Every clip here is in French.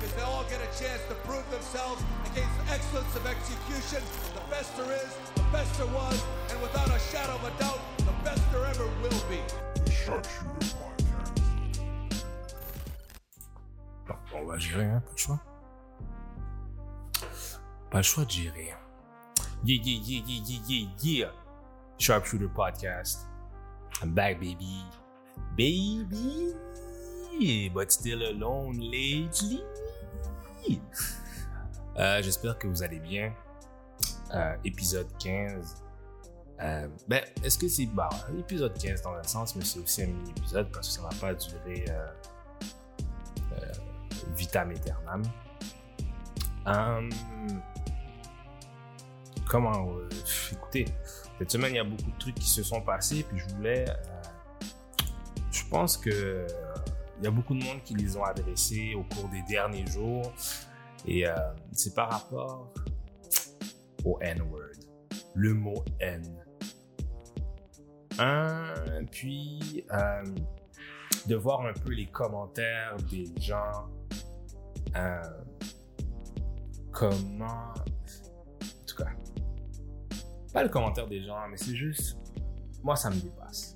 because they all get a chance to prove themselves against excellence of execution. The best there is, the best there was, and without a shadow of a doubt, the best there ever will be. The Sharpshooter Podcast. Bon, on va gérer, hein, pas le choix. Pas le choix de gérer. Yeah, yeah, yeah, yeah, yeah, yeah, yeah. Sharpshooter Podcast. I'm back, baby. Baby! But still alone lately. Euh, J'espère que vous allez bien. Euh, épisode 15. Euh, ben, est-ce que c'est. Bah, épisode 15 dans un sens, mais c'est aussi un mini-épisode parce que ça va pas durer vitam aeternam. Hum, comment. écoutez, cette semaine, il y a beaucoup de trucs qui se sont passés, puis je voulais. je pense que il y a beaucoup de monde qui les ont adressés au cours des derniers jours. Et euh, c'est par rapport au N-word. Le mot N. Puis euh, de voir un peu les commentaires des gens. euh, comment. En tout cas. Pas le commentaire des gens, mais c'est juste. Moi, ça me dépasse.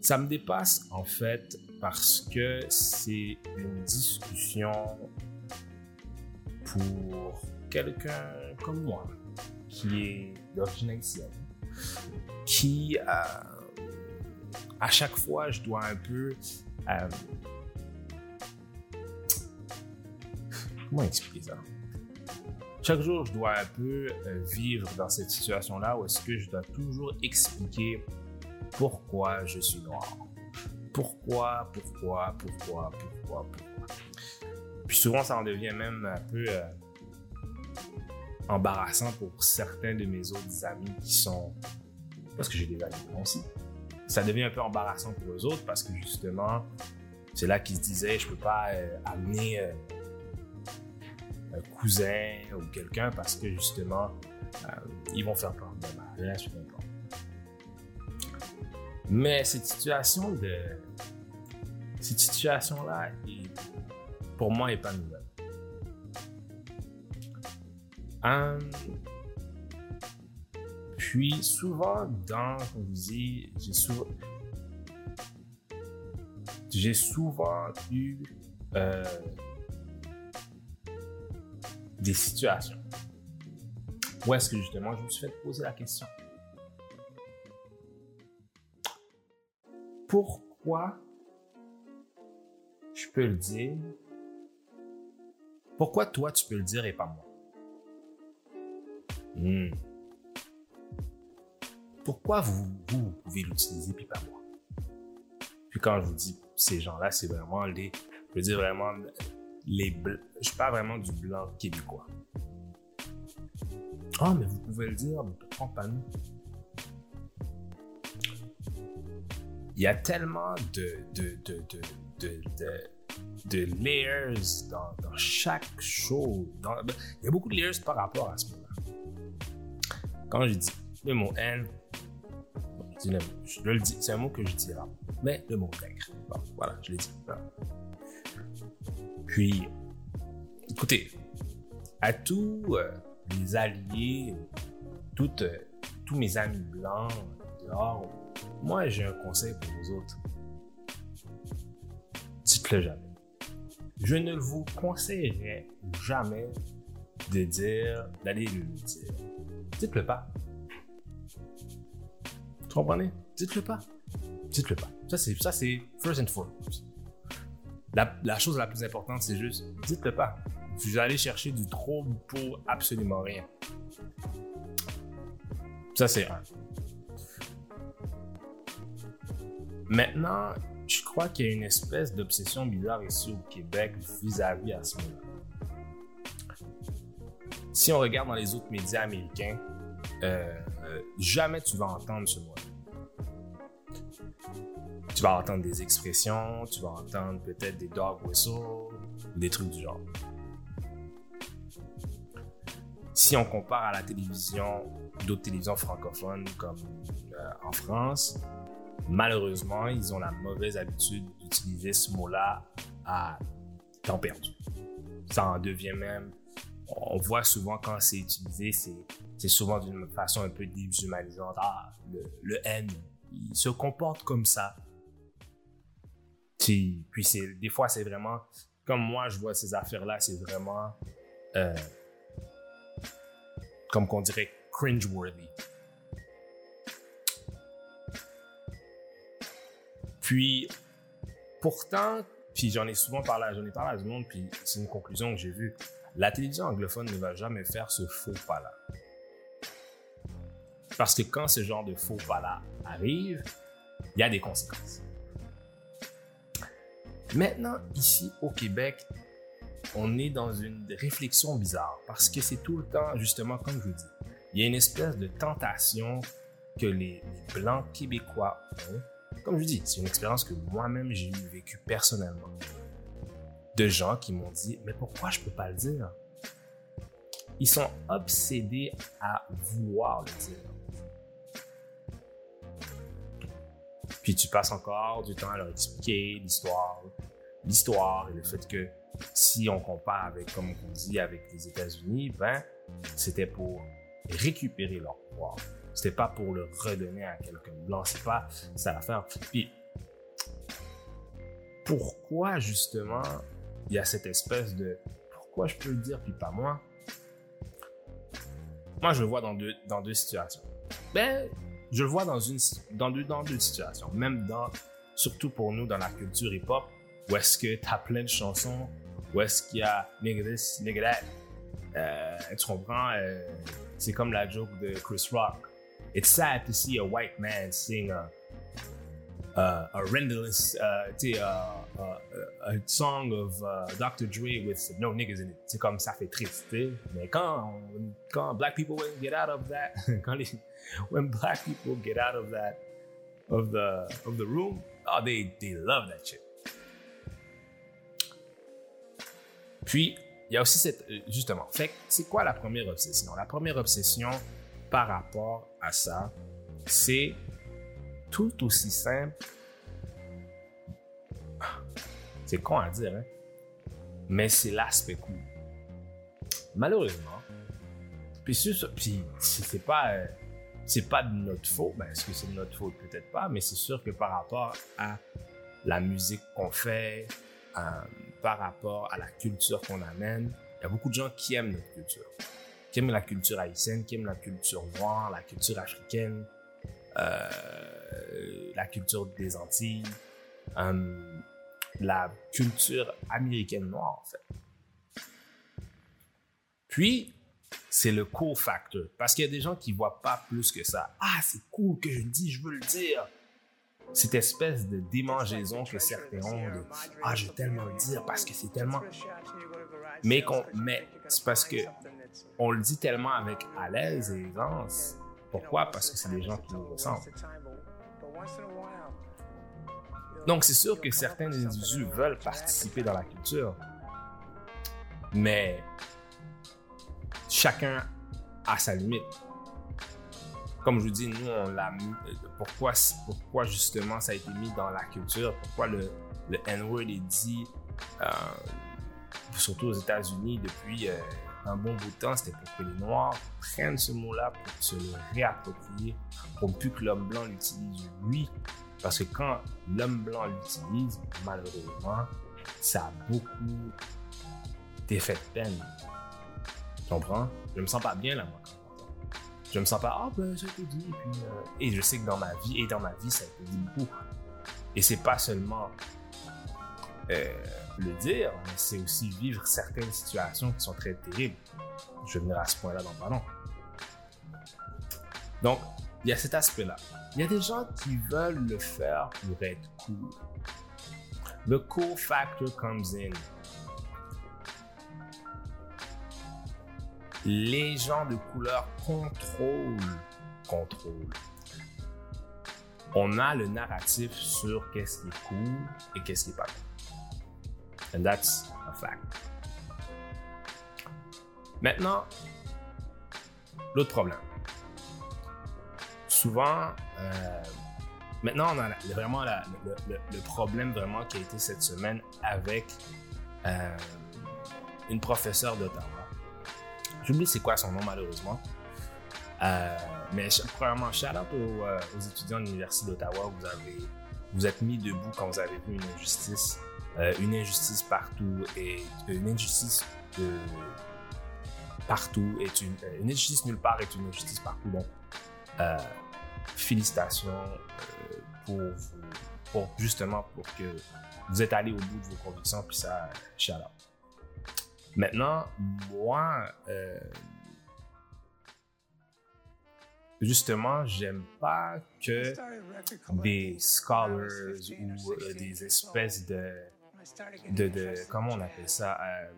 Ça me dépasse en fait parce que c'est une discussion pour quelqu'un comme moi qui est d'origine haïtienne, qui euh, à chaque fois je dois un peu euh, comment expliquer ça? Chaque jour je dois un peu euh, vivre dans cette situation là où est-ce que je dois toujours expliquer pourquoi je suis noir pourquoi pourquoi pourquoi pourquoi pourquoi puis souvent ça en devient même un peu euh, embarrassant pour certains de mes autres amis qui sont parce que j'ai des amis aussi ça devient un peu embarrassant pour eux autres parce que justement c'est là qu'ils se disaient je peux pas euh, amener euh, un cousin ou quelqu'un parce que justement ils vont faire peur de mariage ou n'importe. Mais cette situation de cette situation là pour moi est pas nouvelle puis souvent dans, comme je dis, j'ai souvent, j'ai souvent eu euh, des situations où est-ce que justement je me suis fait poser la question. Pourquoi je peux le dire? Pourquoi toi tu peux le dire et pas moi? Hmm. Pourquoi vous, vous, pouvez l'utiliser puis pas moi? Puis quand je vous dis ces gens-là, c'est vraiment les, je veux dire vraiment les. Je parle vraiment du blanc québécois. Ah, mais vous pouvez le dire, mais pourquoi pas nous? Il y a tellement de, de, de, de, de, layers dans, chaque chose. Dans- il y a beaucoup de layers par rapport à ce mot-là. Quand je dis le mot bon, je, le- dis, c'est un mot que je dis là. Mais le mot nègre, bon, voilà, je l'ai dit. Puis, écoutez, à tous euh, les alliés, toutes, euh, tous mes amis blancs dehors, moi j'ai un conseil pour vous autres. Dites-le jamais. Je ne vous conseillerais jamais de dire, d'aller le dire. Dites-le pas. Vous comprenez? Dites-le pas. Dites-le pas. Ça, c'est, ça, c'est first and foremost. La, la chose la plus importante, c'est juste, dites-le pas. Vous allez chercher du trouble pour absolument rien. Ça, c'est un. Maintenant, je crois qu'il y a une espèce d'obsession bizarre ici au Québec vis-à-vis à ce moment-là. Si on regarde dans les autres médias américains, euh, euh, jamais tu vas entendre ce mot Tu vas entendre des expressions, tu vas entendre peut-être des dog whistles, des trucs du genre. Si on compare à la télévision, d'autres télévisions francophones comme euh, en France, malheureusement, ils ont la mauvaise habitude d'utiliser ce mot-là à temps perdu. ça en devient même. On voit souvent quand c'est utilisé, c'est, souvent d'une façon un peu déshumanisante. Ah, le, le N, il se comporte comme ça. Puis, puis des fois, c'est vraiment, comme moi, je vois ces affaires-là, c'est vraiment, euh, comme qu'on dirait, cringe-worthy. Puis, pourtant, puis j'en ai souvent parlé, j'en ai parlé à tout le monde, puis c'est une conclusion que j'ai vue. La télévision anglophone ne va jamais faire ce faux pas-là. Parce que quand ce genre de faux pas-là arrive, il y a des conséquences. Maintenant, ici au Québec, on est dans une réflexion bizarre parce que c'est tout le temps, justement, comme je vous dis, il y a une espèce de tentation que les, Blancs québécois ont. Comme je dis, c'est une expérience que moi-même j'ai vécue personnellement. De gens qui m'ont dit, mais pourquoi je peux pas le dire? Ils sont obsédés à vouloir le dire. Puis tu passes encore du temps à leur expliquer l'histoire, l'histoire et le fait que si on compare avec, comme on dit, avec les États-Unis, ben, c'était pour récupérer leur pouvoir. C'était pas pour le redonner à quelqu'un blanc. C'est pas ça l'affaire. Puis, pourquoi justement il y a cette espèce de pourquoi je peux le dire puis pas moi? Moi, je le vois dans deux, dans deux situations. Ben, je le vois dans une, dans deux, dans deux situations. Même dans, surtout pour nous dans la culture hip-hop, où est-ce que tu as plein de chansons, où est-ce qu'il y a nigga this, nigga that. Euh, tu comprends? Euh, c'est comme la joke de Chris Rock. It's sad to see a white man sing a, a renderless, uh, a, a, song of uh, Dr. Dre with no niggas in it. C'est comme ça fait triste. Mais quand, quand black people get out of that, quand les, when black people get out of that, of the, of the room, oh, they, love that shit. Puis, il y a aussi cette. euh, Justement, c'est quoi la première obsession? La première obsession par rapport à ça, c'est tout aussi simple. C'est con à dire, hein? Mais c'est l'aspect cool. Malheureusement, puis puis c'est pas. euh, c'est pas de notre faute. Ben, est-ce que c'est de notre faute? Peut-être pas, mais c'est sûr que par rapport à la musique qu'on fait, euh, par rapport à la culture qu'on amène, il y a beaucoup de gens qui aiment notre culture, qui aiment la culture haïtienne, qui aiment la culture noire, la culture africaine, euh, la culture des Antilles, euh, la culture américaine noire, en fait. Puis, c'est le cool factor. Parce qu'il y a des gens qui voient pas plus que ça. Ah, c'est cool que je dis, je veux le dire. Cette espèce de démangeaison que certains ont de Ah, je veux tellement le dire parce que c'est tellement. Mais, mais c'est parce que on le dit tellement avec à l'aise et aisance. Pourquoi? Parce que c'est des gens qui nous ressemblent. Donc, c'est sûr que certains individus veulent participer dans la culture, mais chacun a sa limite. Comme je vous dis, nous, on l'a mis. Pourquoi, pourquoi justement ça a été mis dans la culture? Pourquoi le, le N-word est dit, euh, surtout aux États-Unis, depuis euh, un bon bout de temps, c'était pour que les Noirs prennent ce mot-là pour se le réapproprier, pour plus que l'homme blanc l'utilise lui. Parce que quand l'homme blanc l'utilise, malheureusement, ça a beaucoup d'effets de peine. Tu comprends? Je me sens pas bien là, moi. Je me sens pas, ah ben ça a été dit, puis, euh, et je sais que dans ma vie, et dans ma vie, ça a dit beaucoup. Et c'est pas seulement euh, le dire, mais c'est aussi vivre certaines situations qui sont très terribles. Je vais venir à ce point-là dans pas long. Donc, il y a cet aspect-là. Il y a des gens qui veulent le faire pour être cool. The cool factor comes in. Les gens de couleur contrôlent, contrôlent. On a le narratif sur qu'est-ce qui est cool et qu'est-ce qui est pas cool. And that's a fact. Maintenant, l'autre problème. Souvent, euh, maintenant, on a vraiment le, problème vraiment qui a été cette semaine avec euh, une professeure d'Ottawa. J'oublie c'est quoi son nom malheureusement. Euh, mais premièrement, shout out aux, aux étudiants de l'Université d'Ottawa. Vous avez, vous êtes mis debout quand vous avez vu une injustice, euh, une injustice partout et une injustice partout est une, une injustice nulle part est une injustice partout. Donc, euh, félicitations euh, pour vous, justement pour que vous êtes allé au bout de vos convictions puis ça, shout out. Maintenant, moi, euh, justement, j'aime pas que des scholars ou euh, des espèces de, comment on appelle ça, euh,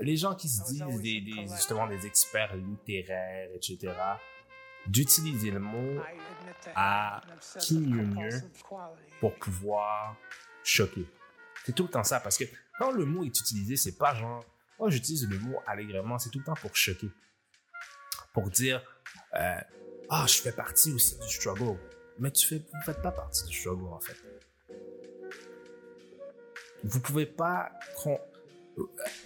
les gens qui se disent des, justement des experts littéraires, etc., d'utiliser le mot à qui mieux mieux pour pouvoir choquer. C'est tout le temps ça, parce que quand le mot est utilisé, c'est pas genre, oh, j'utilise le mot allègrement, c'est tout le temps pour choquer. Pour dire, euh, ah, je fais partie aussi du struggle. Mais tu fais, vous faites pas partie du struggle, en fait. Vous pouvez pas, con-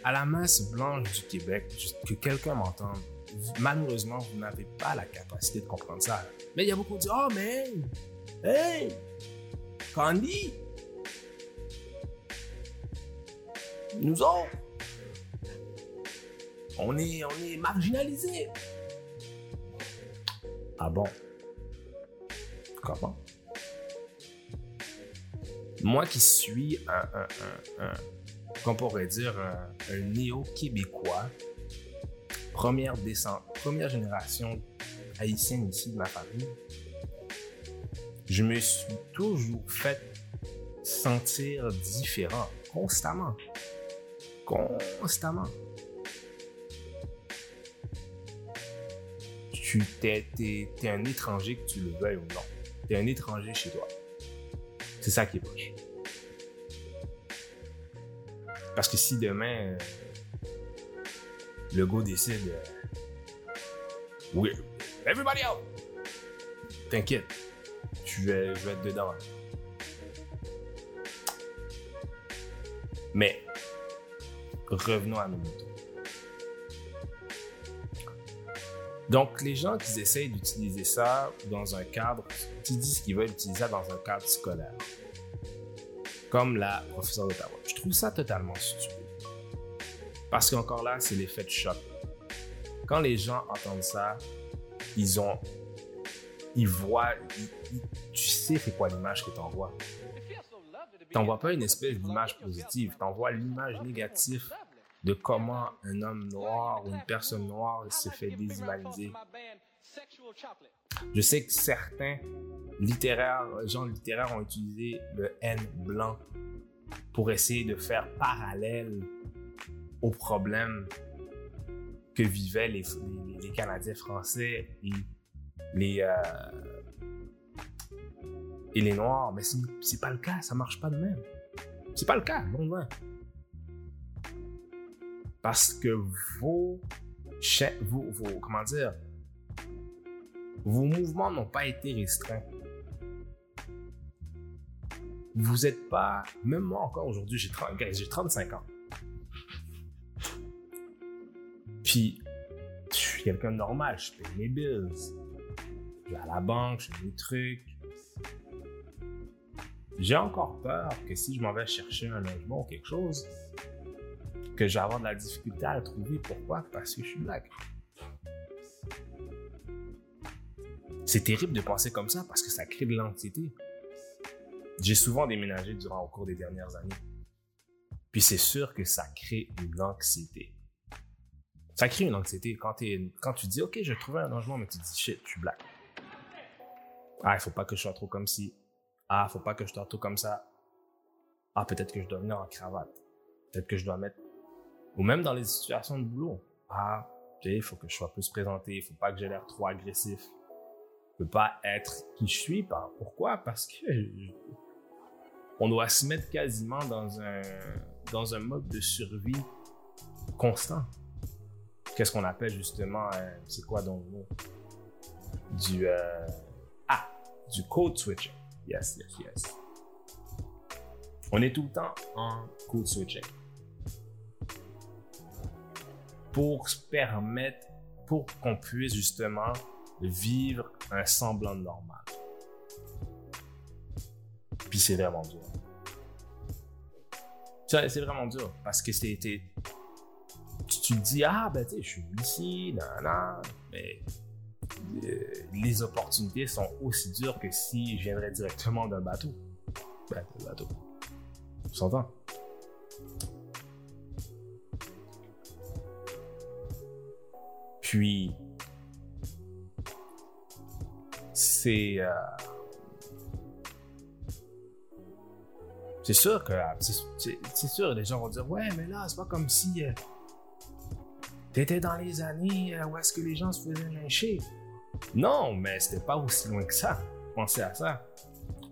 à la masse blanche du Québec, que quelqu'un m'entende, malheureusement, vous n'avez pas la capacité de comprendre ça. Mais il y a beaucoup de oh, man, hey, Candy, nous autres, on est, on est marginalisés. Ah bon? Comment? Moi qui suis un, dire un, un néo-québécois, première descente, première génération haïtienne ici de ma famille, je me suis toujours fait sentir différent, constamment. Constamment. Tu t'es, t'es- t'es un étranger que tu le veuilles ou non. T'es un étranger chez toi. C'est ça qui est poche. Parce que si demain, euh, le go décide, euh, oui, everybody out! T'inquiète, je vais, je vais être dedans. Mais, revenons à nos moutons. Donc, les gens qui essayent d'utiliser ça dans un cadre, qui disent qu'ils veulent utiliser ça dans un cadre scolaire, comme la professeure d'Ottawa, je trouve ça totalement stupide. Parce qu'encore là, c'est l'effet de choc. Quand les gens entendent ça, ils ont. Ils voient. tu sais, c'est quoi l'image que tu envoies. T'envoies pas une espèce d'image positive, t'envoies l'image négative de comment un homme noir ou une personne noire se fait déshumaniser. Je sais que certains littéraires, gens littéraires ont utilisé le N blanc pour essayer de faire parallèle aux problèmes que vivaient les, Canadiens français et les, euh, Noirs. Mais c'est pas le cas, ça marche pas de même. C'est pas le cas, non, non. Parce que vos, comment dire, vos mouvements n'ont pas été restreints. Vous êtes pas, même moi encore aujourd'hui, j'ai 30 guys, j'ai 35 ans. Puis, je suis quelqu'un de normal, je paye mes bills. Je vais à la banque, je fais mes trucs. J'ai encore peur que si je m'en vais chercher un logement ou quelque chose, que je vais avoir de la difficulté à le trouver. Pourquoi? Parce que je suis black. C'est terrible de penser comme ça parce que ça crée de l'anxiété. J'ai souvent déménagé durant au cours des dernières années. Puis c'est sûr que ça crée une anxiété. Ça crée une anxiété quand, t'es- quand tu dis, OK, je vais trouver un logement, mais tu dis, shit, je suis black. Ah, il faut pas que je sois trop comme ci. Ah, faut pas que je sois trop comme ça. Ah, peut-être que je dois venir en cravate. Peut-être que je dois mettre. Ou même dans les situations de boulot. Ah, il faut que je sois plus présenté. Il faut pas que j'ai l'air trop agressif. Je peux pas être qui je suis. Pourquoi? Parce que on doit se mettre quasiment dans un, dans un mode de survie constant. Qu'est-ce qu'on appelle justement, euh, c'est quoi donc le mot? Du, euh, ah, du code switching. Yes, yes, yes. On est tout le temps en code switching. Pour permettre, pour qu'on puisse justement vivre un semblant de normal. Puis c'est vraiment dur. C'est vraiment dur parce que c'était. Tu, tu te dis, ah, ben, tu sais, je suis ici, nan, nan, mais euh, les opportunités sont aussi dures que si je viendrais directement d'un bateau. Ben, d'un bateau. Tu s'entend? Puis, c'est. euh, c'est sûr que. C'est c'est- c'est sûr, les gens vont dire Ouais, mais là, c'est pas comme si. euh, T'étais dans les années euh, où est-ce que les gens se faisaient lyncher. Non, mais c'était pas aussi loin que ça. Pensez à ça.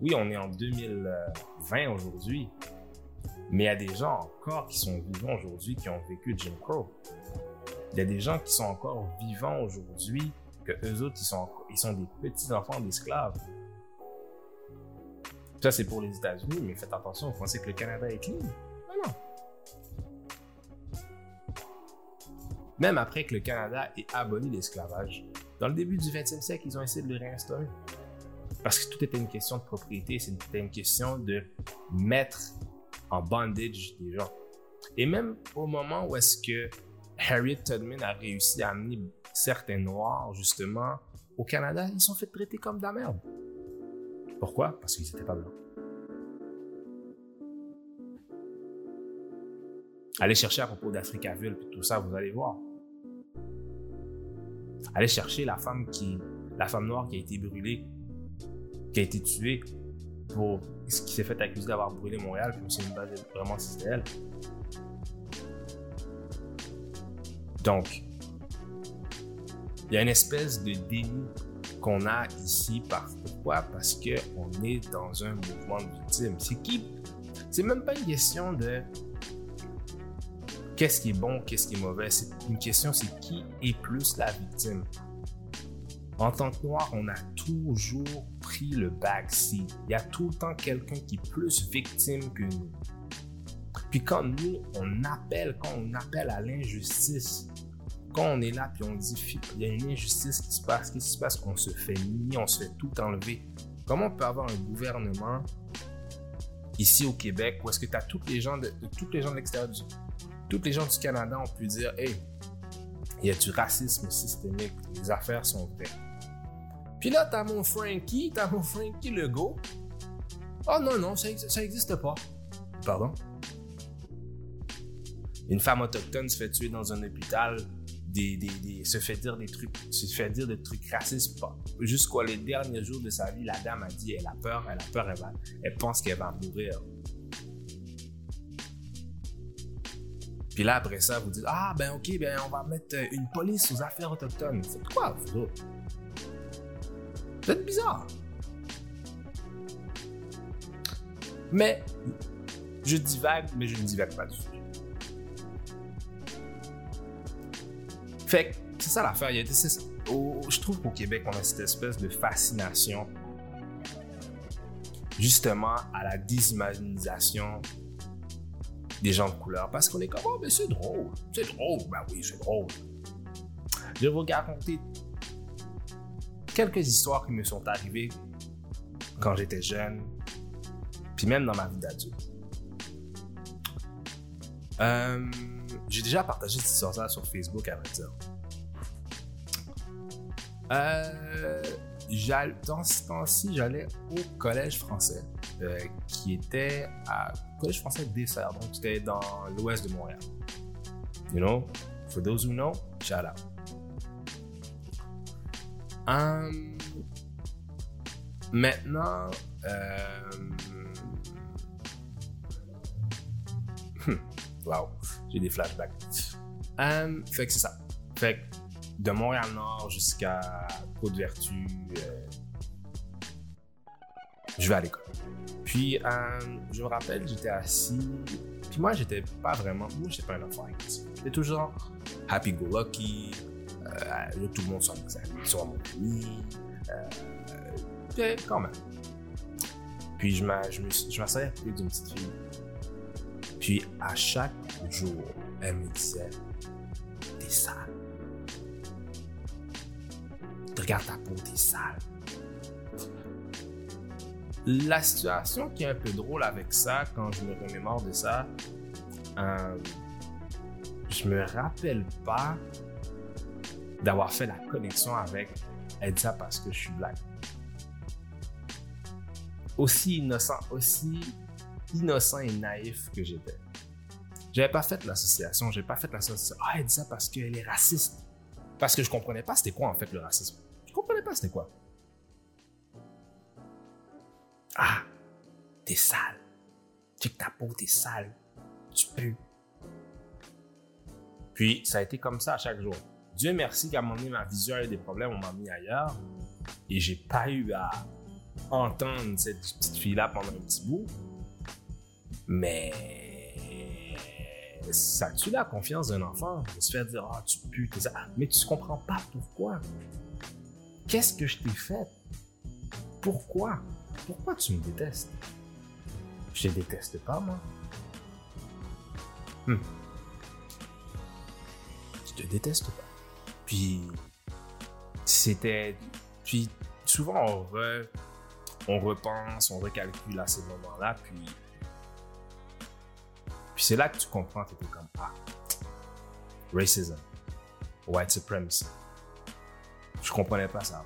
Oui, on est en 2020 aujourd'hui. Mais il y a des gens encore qui sont vivants aujourd'hui qui ont vécu Jim Crow. Il y a des gens qui sont encore vivants aujourd'hui que eux autres, ils sont, ils sont des petits enfants d'esclaves. Ça, c'est pour les États-Unis, mais faites attention, vous pensez que le Canada est clean? Non, non. Même après que le Canada ait aboli l'esclavage, dans le début du 20e siècle, ils ont essayé de le réinstaurer. Parce que tout était une question de propriété, c'était une question de mettre en bondage des gens. Et même au moment où est-ce que Harriet Tubman a réussi à amener certains Noirs, justement, au Canada, ils sont fait traiter comme de la merde. Pourquoi? Parce qu'ils n'étaient pas blancs. Allez chercher à propos d'Africaville et tout ça, vous allez voir. Allez chercher la femme qui, la femme noire qui a été brûlée, qui a été tuée pour ce qui s'est fait accuser d'avoir brûlé Montréal, puis souviens pas vraiment si c'était elle. Donc, il y a une espèce de déni qu'on a ici. Pourquoi? Parce qu'on est dans un mouvement de victime. C'est qui? C'est même pas une question de qu'est-ce qui est bon, qu'est-ce qui est mauvais. C'est une question, c'est qui est plus la victime? En tant que noir, on a toujours pris le backseat. Il y a tout le temps quelqu'un qui est plus victime que nous. Puis quand nous, on appelle, quand on appelle à l'injustice, quand on est là puis on dit il y a une injustice qui se passe, qu'est-ce qui se passe? On se fait nier, on se fait tout enlever. Comment on peut avoir un gouvernement ici au Québec où est-ce que tu as toutes les gens de, de- les gens de l'extérieur du toutes les gens du Canada ont pu dire hey il y a du racisme systémique, les affaires sont vraies. Puis là, t'as mon Frankie, t'as mon Frankie Legault. Oh non, non, ça, ex- ça existe pas. Pardon? Une femme autochtone se fait tuer dans un hôpital, se fait dire des trucs, se fait dire des trucs racistes. les derniers jours de sa vie, la dame a dit, elle a peur, elle a peur, elle, va, pense qu'elle va mourir. Puis là, après ça, vous dites, ah ben ok, ben on va mettre euh, une police aux affaires autochtones. Faites quoi, vous? Vous êtes bizarre. Mais, je divague, mais je ne divague pas du tout. Fait que c'est ça l'affaire. Je trouve qu'au Québec, on a cette espèce de fascination justement à la déshumanisation des gens de couleur. Parce qu'on est comme, oh, mais c'est drôle. C'est drôle. Ben oui, c'est drôle. Je vais vous raconter quelques histoires qui me sont arrivées quand j'étais jeune, puis même dans ma vie d'adulte. Euh, j'ai déjà partagé cette histoire sur Facebook, à vrai dire. Euh, dans ce temps-ci, j'allais au collège français, euh, qui était à collège français Dessert, donc c'était dans l'ouest de Montréal. You know, for those who know, shout out. Hum, maintenant, euh, hmm, wow, j'ai des flashbacks. Hum, fait que c'est ça. Fait que de Montréal-Nord jusqu'à Côte-Vertu, euh, je vais à l'école. Puis, euh, je me rappelle, j'étais assis. Puis moi, j'étais pas vraiment. Moi, j'étais pas un enfant. J'étais toujours happy-go-lucky. Euh, tout le monde soit, soit mon ami. Euh, quand même. Puis, je m'asseyais à côté d'une petite fille. Puis, à chaque jour, elle me disait T'es t'es sale. Regarde ta peau, t'es sale. La situation qui est un peu drôle avec ça, quand je me remémore de ça, euh, je me rappelle pas d'avoir fait la connexion avec elle dit ça parce que je suis black. Aussi innocent, aussi innocent et naïf que j'étais. J'avais pas fait l'association, j'ai pas fait l'association. Ah, elle dit ça parce qu'elle est raciste. Parce que je comprenais pas c'était quoi en fait le racisme. Je comprenais pas c'était quoi. Ah, t'es sale. Que ta peau, t'es sale. Tu pues. Puis, ça a été comme ça à chaque jour. Dieu merci qu'à un moment donné, ma vision a eu des problèmes, on m'a mis ailleurs. Et j'ai pas eu à entendre cette petite fille-là pendant un petit bout. Mais ça tue la confiance d'un enfant de se faire dire Ah, tu pues, ça. Mais tu comprends pas pourquoi. Qu'est-ce que je t'ai fait? Pourquoi? Pourquoi tu me détestes? Je te déteste pas, moi. Hmm. Je te déteste pas. Puis, c'était. Puis, souvent, on, on repense, on recalcule à ces moments-là, puis. Puis c'est là que tu comprends que t'es comme Ah, racism, white supremacy. Je comprenais pas ça.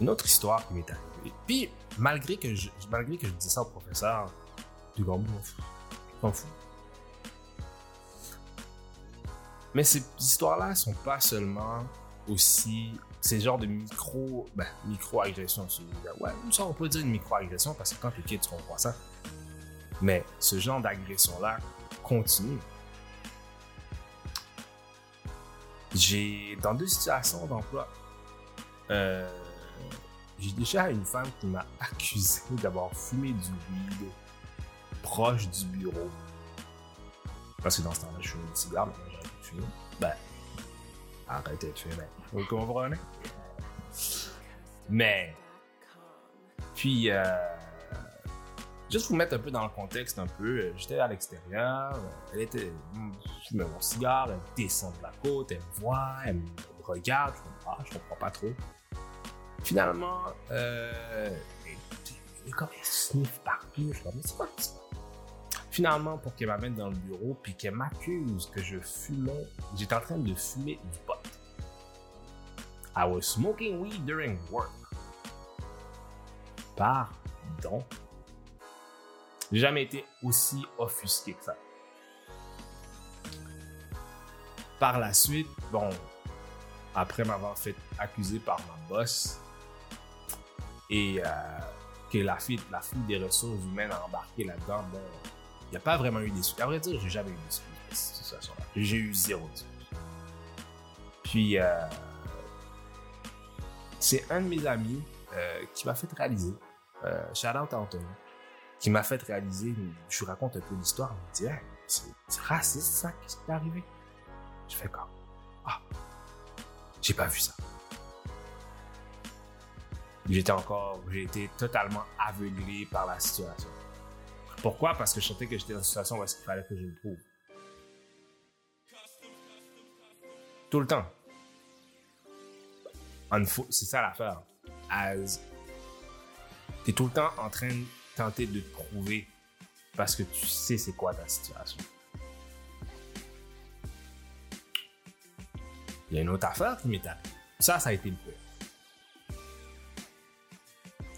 Une autre histoire qui m'est arrivée. Puis, malgré que je, malgré que je disais ça au professeur, du grand. M'en fous. Mais ces histoires-là sont pas seulement aussi ces genres de micro, ben, micro-agressions. Ouais, ça, on peut dire une micro-agression parce que quand tu tu comprends ça. Mais ce genre d'agression-là continue. J'ai, dans deux situations d'emploi, euh, j'ai déjà une femme qui m'a accusé d'avoir fumé du weed proche du bureau. Parce que dans ce temps-là, je fumais une cigare, mais j'aurais pu fumer. Ben, arrêtez de fumer. Vous comprenez? Mais, puis, euh, juste vous mettre un peu dans le contexte un peu, euh, j'étais à l'extérieur, elle était, je fumais mon cigare, elle descend de la côte, elle me voit, elle me regarde, je comprends, je comprends pas trop. Finalement, euh, elle est comme elle sniffe partout, je me mais c'est quoi ça? Finalement, pour qu'elle m'amène dans le bureau, puis qu'elle m'accuse que je fumais, j'étais en train de fumer du pot. I was smoking weed during work. Pardon. J'ai jamais été aussi offusqué que ça. Par la suite, bon, après m'avoir fait accuser par ma boss et euh, que la fille, la fille des ressources humaines a embarqué là-dedans, bon, il n'y a pas vraiment eu d'excuses. À vrai dire, j'ai jamais eu d'excuses dans cette situation-là. J'ai eu zéro excuse. Puis, euh, c'est un de mes amis euh, qui m'a fait réaliser, euh, shout qui m'a fait réaliser, je lui raconte un peu l'histoire, il me dit, c'est raciste ça, qu'est-ce qui est arrivé? Je fais comme, ah, j'ai pas vu ça. J'étais encore, j'ai été totalement aveuglé par la situation. Pourquoi? Parce que je sentais que j'étais dans une situation où il fallait que je me prouve. Tout le temps. C'est ça l'affaire. As. T'es tout le temps en train de tenter de te prouver parce que tu sais c'est quoi ta situation. Il y a une autre affaire qui m'est arrivée. Ça, ça a été le pire.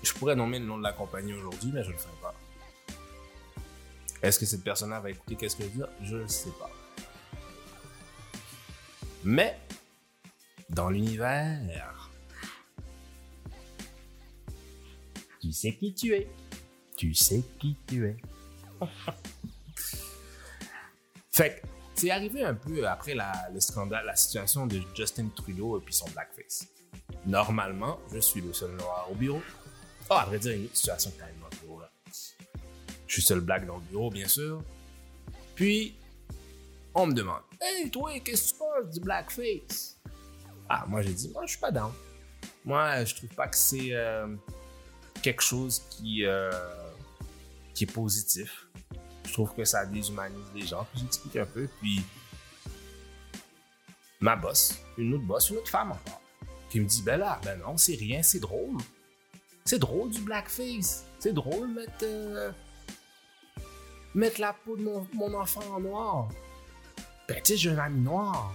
Je pourrais nommer le nom de la compagnie aujourd'hui, mais je ne le ferai pas. Est-ce que cette personne-là va écouter qu'est-ce que je veux dire? Je ne sais pas. Mais, dans l'univers, sais qui tu es. Tu sais qui tu es. fait que, c'est arrivé un peu après le scandale, la situation de Justin Trudeau et puis son blackface. Normalement, je suis le seul noir au bureau. Oh, à vrai dire, une situation quand même au bureau. Là. Je suis seul black dans le bureau, bien sûr. Puis, on me demande Hey, toi, qu'est-ce que tu penses du blackface Ah, moi, j'ai dit Moi, je suis pas down. Moi, je trouve pas que c'est euh, quelque chose qui, euh, qui est positif. Je trouve que ça déshumanise les gens. Puis j'explique un peu. Puis ma boss, une autre boss, une autre femme encore, qui me dit Ben là, ben non, c'est rien, c'est drôle. C'est drôle du blackface. C'est drôle mettre, euh, mettre la peau de mon, mon enfant en noir. Ben, tu sais, j'ai un ami noir.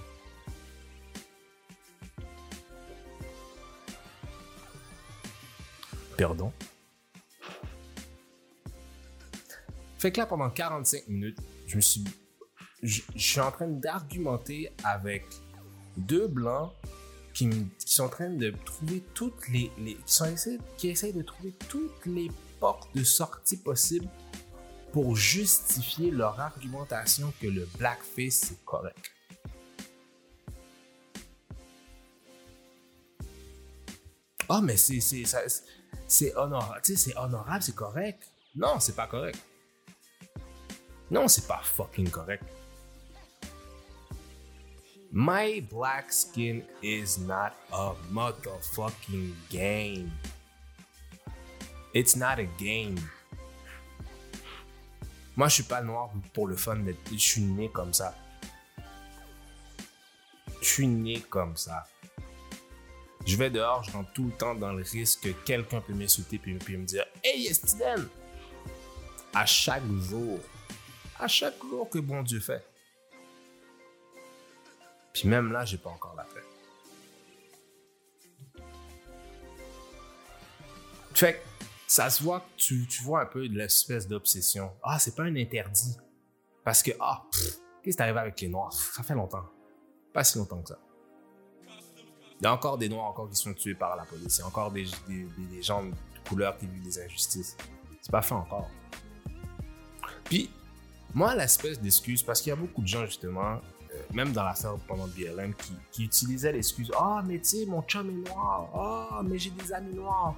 Pardon. Fait que là, pendant 45 minutes, je me suis. Je, suis en train d'argumenter avec deux blancs qui, me- qui sont en train de trouver toutes les. qui, essayés- qui essayent de trouver toutes les portes de sortie possibles pour justifier leur argumentation que le blackface c'est correct. Ah, mais c'est c'est honorable, c'est honorable, c'est correct. Non, c'est pas correct. Non, c'est pas fucking correct. My black skin is not a motherfucking game. It's not a game. Moi, je suis pas noir pour le fun d'être. Je suis né comme ça. Je suis né comme ça. Je vais dehors, je rentre tout le temps dans le risque que quelqu'un peut m'insulter puis, puis me dire Hey, Steven! À chaque jour. À chaque jour que bon Dieu fait. Puis même là, j'ai pas encore la paix. Fait que ça se voit que tu, tu vois un peu de l'espèce d'obsession. Ah, c'est pas un interdit. Parce que, ah, qu'est-ce qui arrivé avec les Noirs? Ça fait longtemps. Pas si longtemps que ça. Il y a encore des Noirs encore qui sont tués par la police. Il y a encore des, gens de couleur qui vivent des injustices. C'est pas fait encore. Puis, moi, l'espèce d'excuse, parce qu'il y a beaucoup de gens, justement, euh, même dans l'affaire pendant BLM, qui, qui utilisaient l'excuse Ah, mais tu sais, mon chum est noir. Ah, mais j'ai des amis noirs.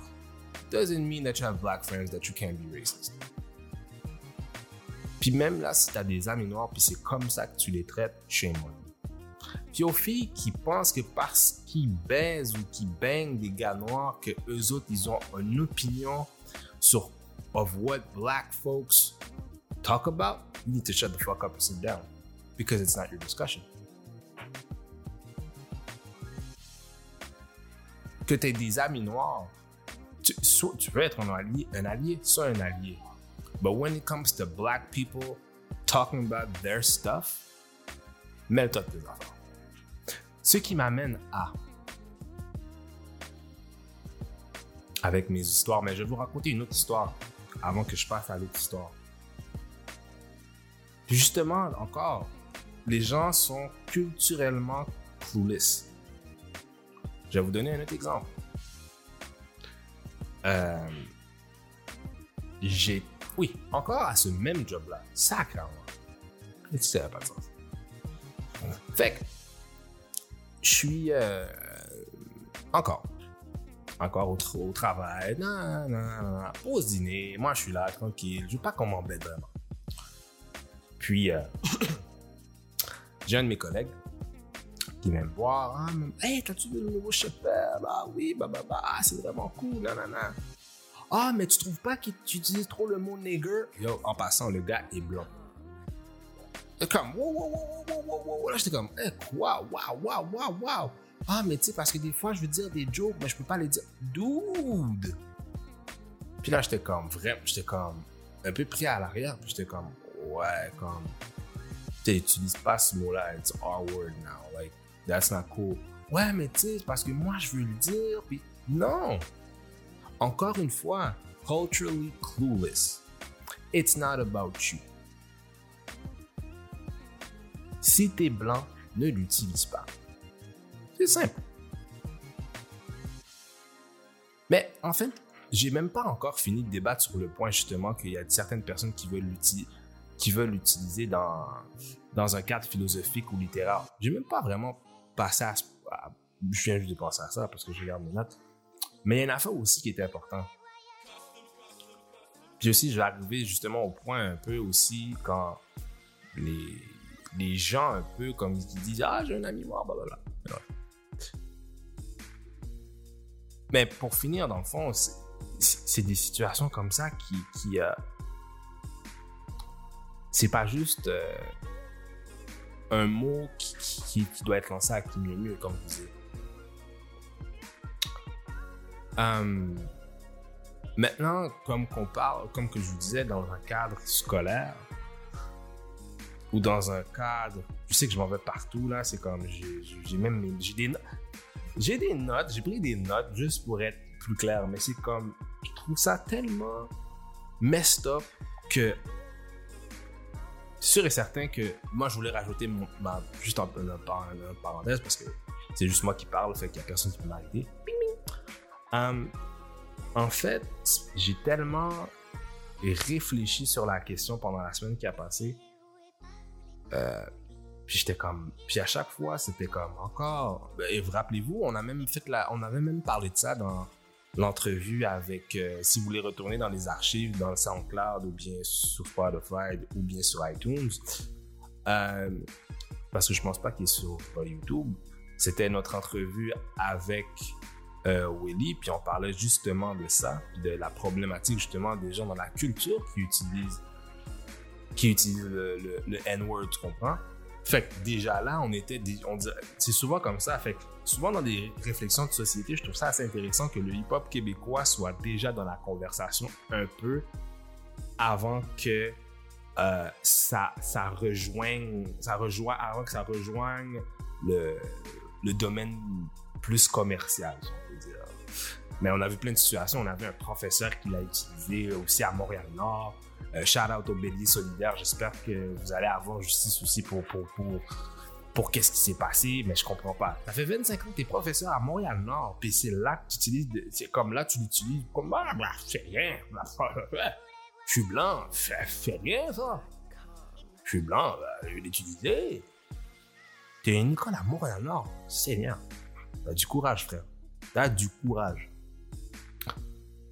Doesn't mean that you have black friends that you can't be racist. Puis même là, si t'as des amis noirs, puis c'est comme ça que tu les traites, on you. Puis aux filles qui pensent que parce qu'ils baisent ou qu'ils baignent des gars noirs, que eux autres, ils ont une opinion sur of what black folks talk about, you need to shut the fuck up and sit down. Because it's not your discussion. Que tu des amis noirs, tu, soit tu peux être un allié, un allié, soit un allié. But when it comes to black people talking about their stuff, mêle-toi tes affaires. Ce qui m'amène à. Avec mes histoires, mais je vais vous raconter une autre histoire avant que je passe à l'autre histoire. Justement, encore, les gens sont culturellement clueless. Je vais vous donner un autre exemple. Euh, j'ai. Oui, encore à ce même job-là. Sacrément. Mais tu sais, pas de sens. Fait que, je suis. euh, encore. Encore au, au travail. Pause dîner. Moi, je suis là, tranquille. Je veux pas qu'on m'embête vraiment. Puis, euh, j'ai un de mes collègues qui vient me voir. Ah, hey, t'as-tu vu le nouveau Chappelle? Ah oui, bah, bah, bah, ah, c'est vraiment cool. Ah, mais tu trouves pas qu'il tu trop le mot nigger? Yo, en passant, le gars est blanc. Et comme, wow, wow, wow, wow, wow, wow. Là, j'étais comme, hey, quoi, wow, wow, wow. Ah, mais tu sais, parce que des fois, je veux dire des jokes, mais je peux pas les dire. Dude! Puis là, j'étais comme, vraiment, j'étais comme, un peu pris à l'arrière, puis j'étais comme, ouais, comme, tu n'utilises pas ce mot-là, it's our word now, like, that's not cool. Ouais, mais tu sais, parce que moi, je veux le dire, puis non! Encore une fois, culturally clueless. It's not about you. Si t'es blanc, ne l'utilise pas. C'est simple. Mais en fait, j'ai même pas encore fini de débattre sur le point justement qu'il y a certaines personnes qui veulent l'utiliser qui veulent l'utiliser dans, dans un cadre philosophique ou littéraire. J'ai même pas vraiment passé à, à- Je viens juste de penser à ça parce que je regarde mes notes. Mais il y a une aussi qui était importante. Puis aussi, je vais arriver justement au point un peu aussi quand les, les gens un peu comme ils disent Ah, j'ai un ami mort, blablabla. Mais pour finir, dans le fond, c'est- des situations comme ça qui, qui, euh, c'est pas juste euh, un mot qui, doit être lancé à qui mieux mieux, comme vous dites. Euh, maintenant, comme qu'on parle, comme que je vous disais, dans un cadre scolaire ou dans un cadre, je sais que je m'en vais partout là, c'est comme j'ai même j'ai des notes, j'ai pris des notes juste pour être plus clair, mais c'est comme je trouve ça tellement messed up que sûr et certain que moi je voulais rajouter juste en, en- en- en parenthèse parce que c'est juste moi qui parle, fait qu'il y a personne qui peut m'arrêter. Euh, en fait, j'ai tellement réfléchi sur la question pendant la semaine qui a passé. Euh, puis j'étais comme, puis à chaque fois c'était comme encore. Ben, Et vous rappelez-vous, on a même fait la, on avait même parlé de ça dans l'entrevue avec, euh, si vous voulez retourner dans les archives, dans le SoundCloud ou bien sur Spotify ou bien sur iTunes, euh, parce que je pense pas qu'il est sur YouTube. C'était notre entrevue avec euh, Willy, puis on parlait justement de ça, de la problématique justement des gens dans la culture qui utilisent, qui utilisent le, N-word, tu comprends? Fait que déjà là, on était, on c'est souvent comme ça. Fait que souvent dans des réflexions de société, je trouve ça assez intéressant que le hip-hop québécois soit déjà dans la conversation un peu avant que euh, ça, ça rejoigne, ça avant que ça rejoigne le, le domaine plus commercial, si on peut dire. Mais on a vu plein de situations. On avait un professeur qui l'a utilisé aussi à Montréal-Nord. Euh, shout out au Bélier Solidaire. J'espère que vous allez avoir justice aussi pour, pour, pour, pour qu'est-ce qui s'est passé, mais je comprends pas. Ça fait 25 ans que t'es professeur à Montréal-Nord, puis c'est là que tu utilises, c'est comme là tu l'utilises comme, ah, fais rien. Je suis blanc, fais, fais rien ça. Je suis blanc, bah, je vais l'utiliser. T'es une école à Montréal-Nord, Seigneur. T'as du courage, frère. T'as du courage.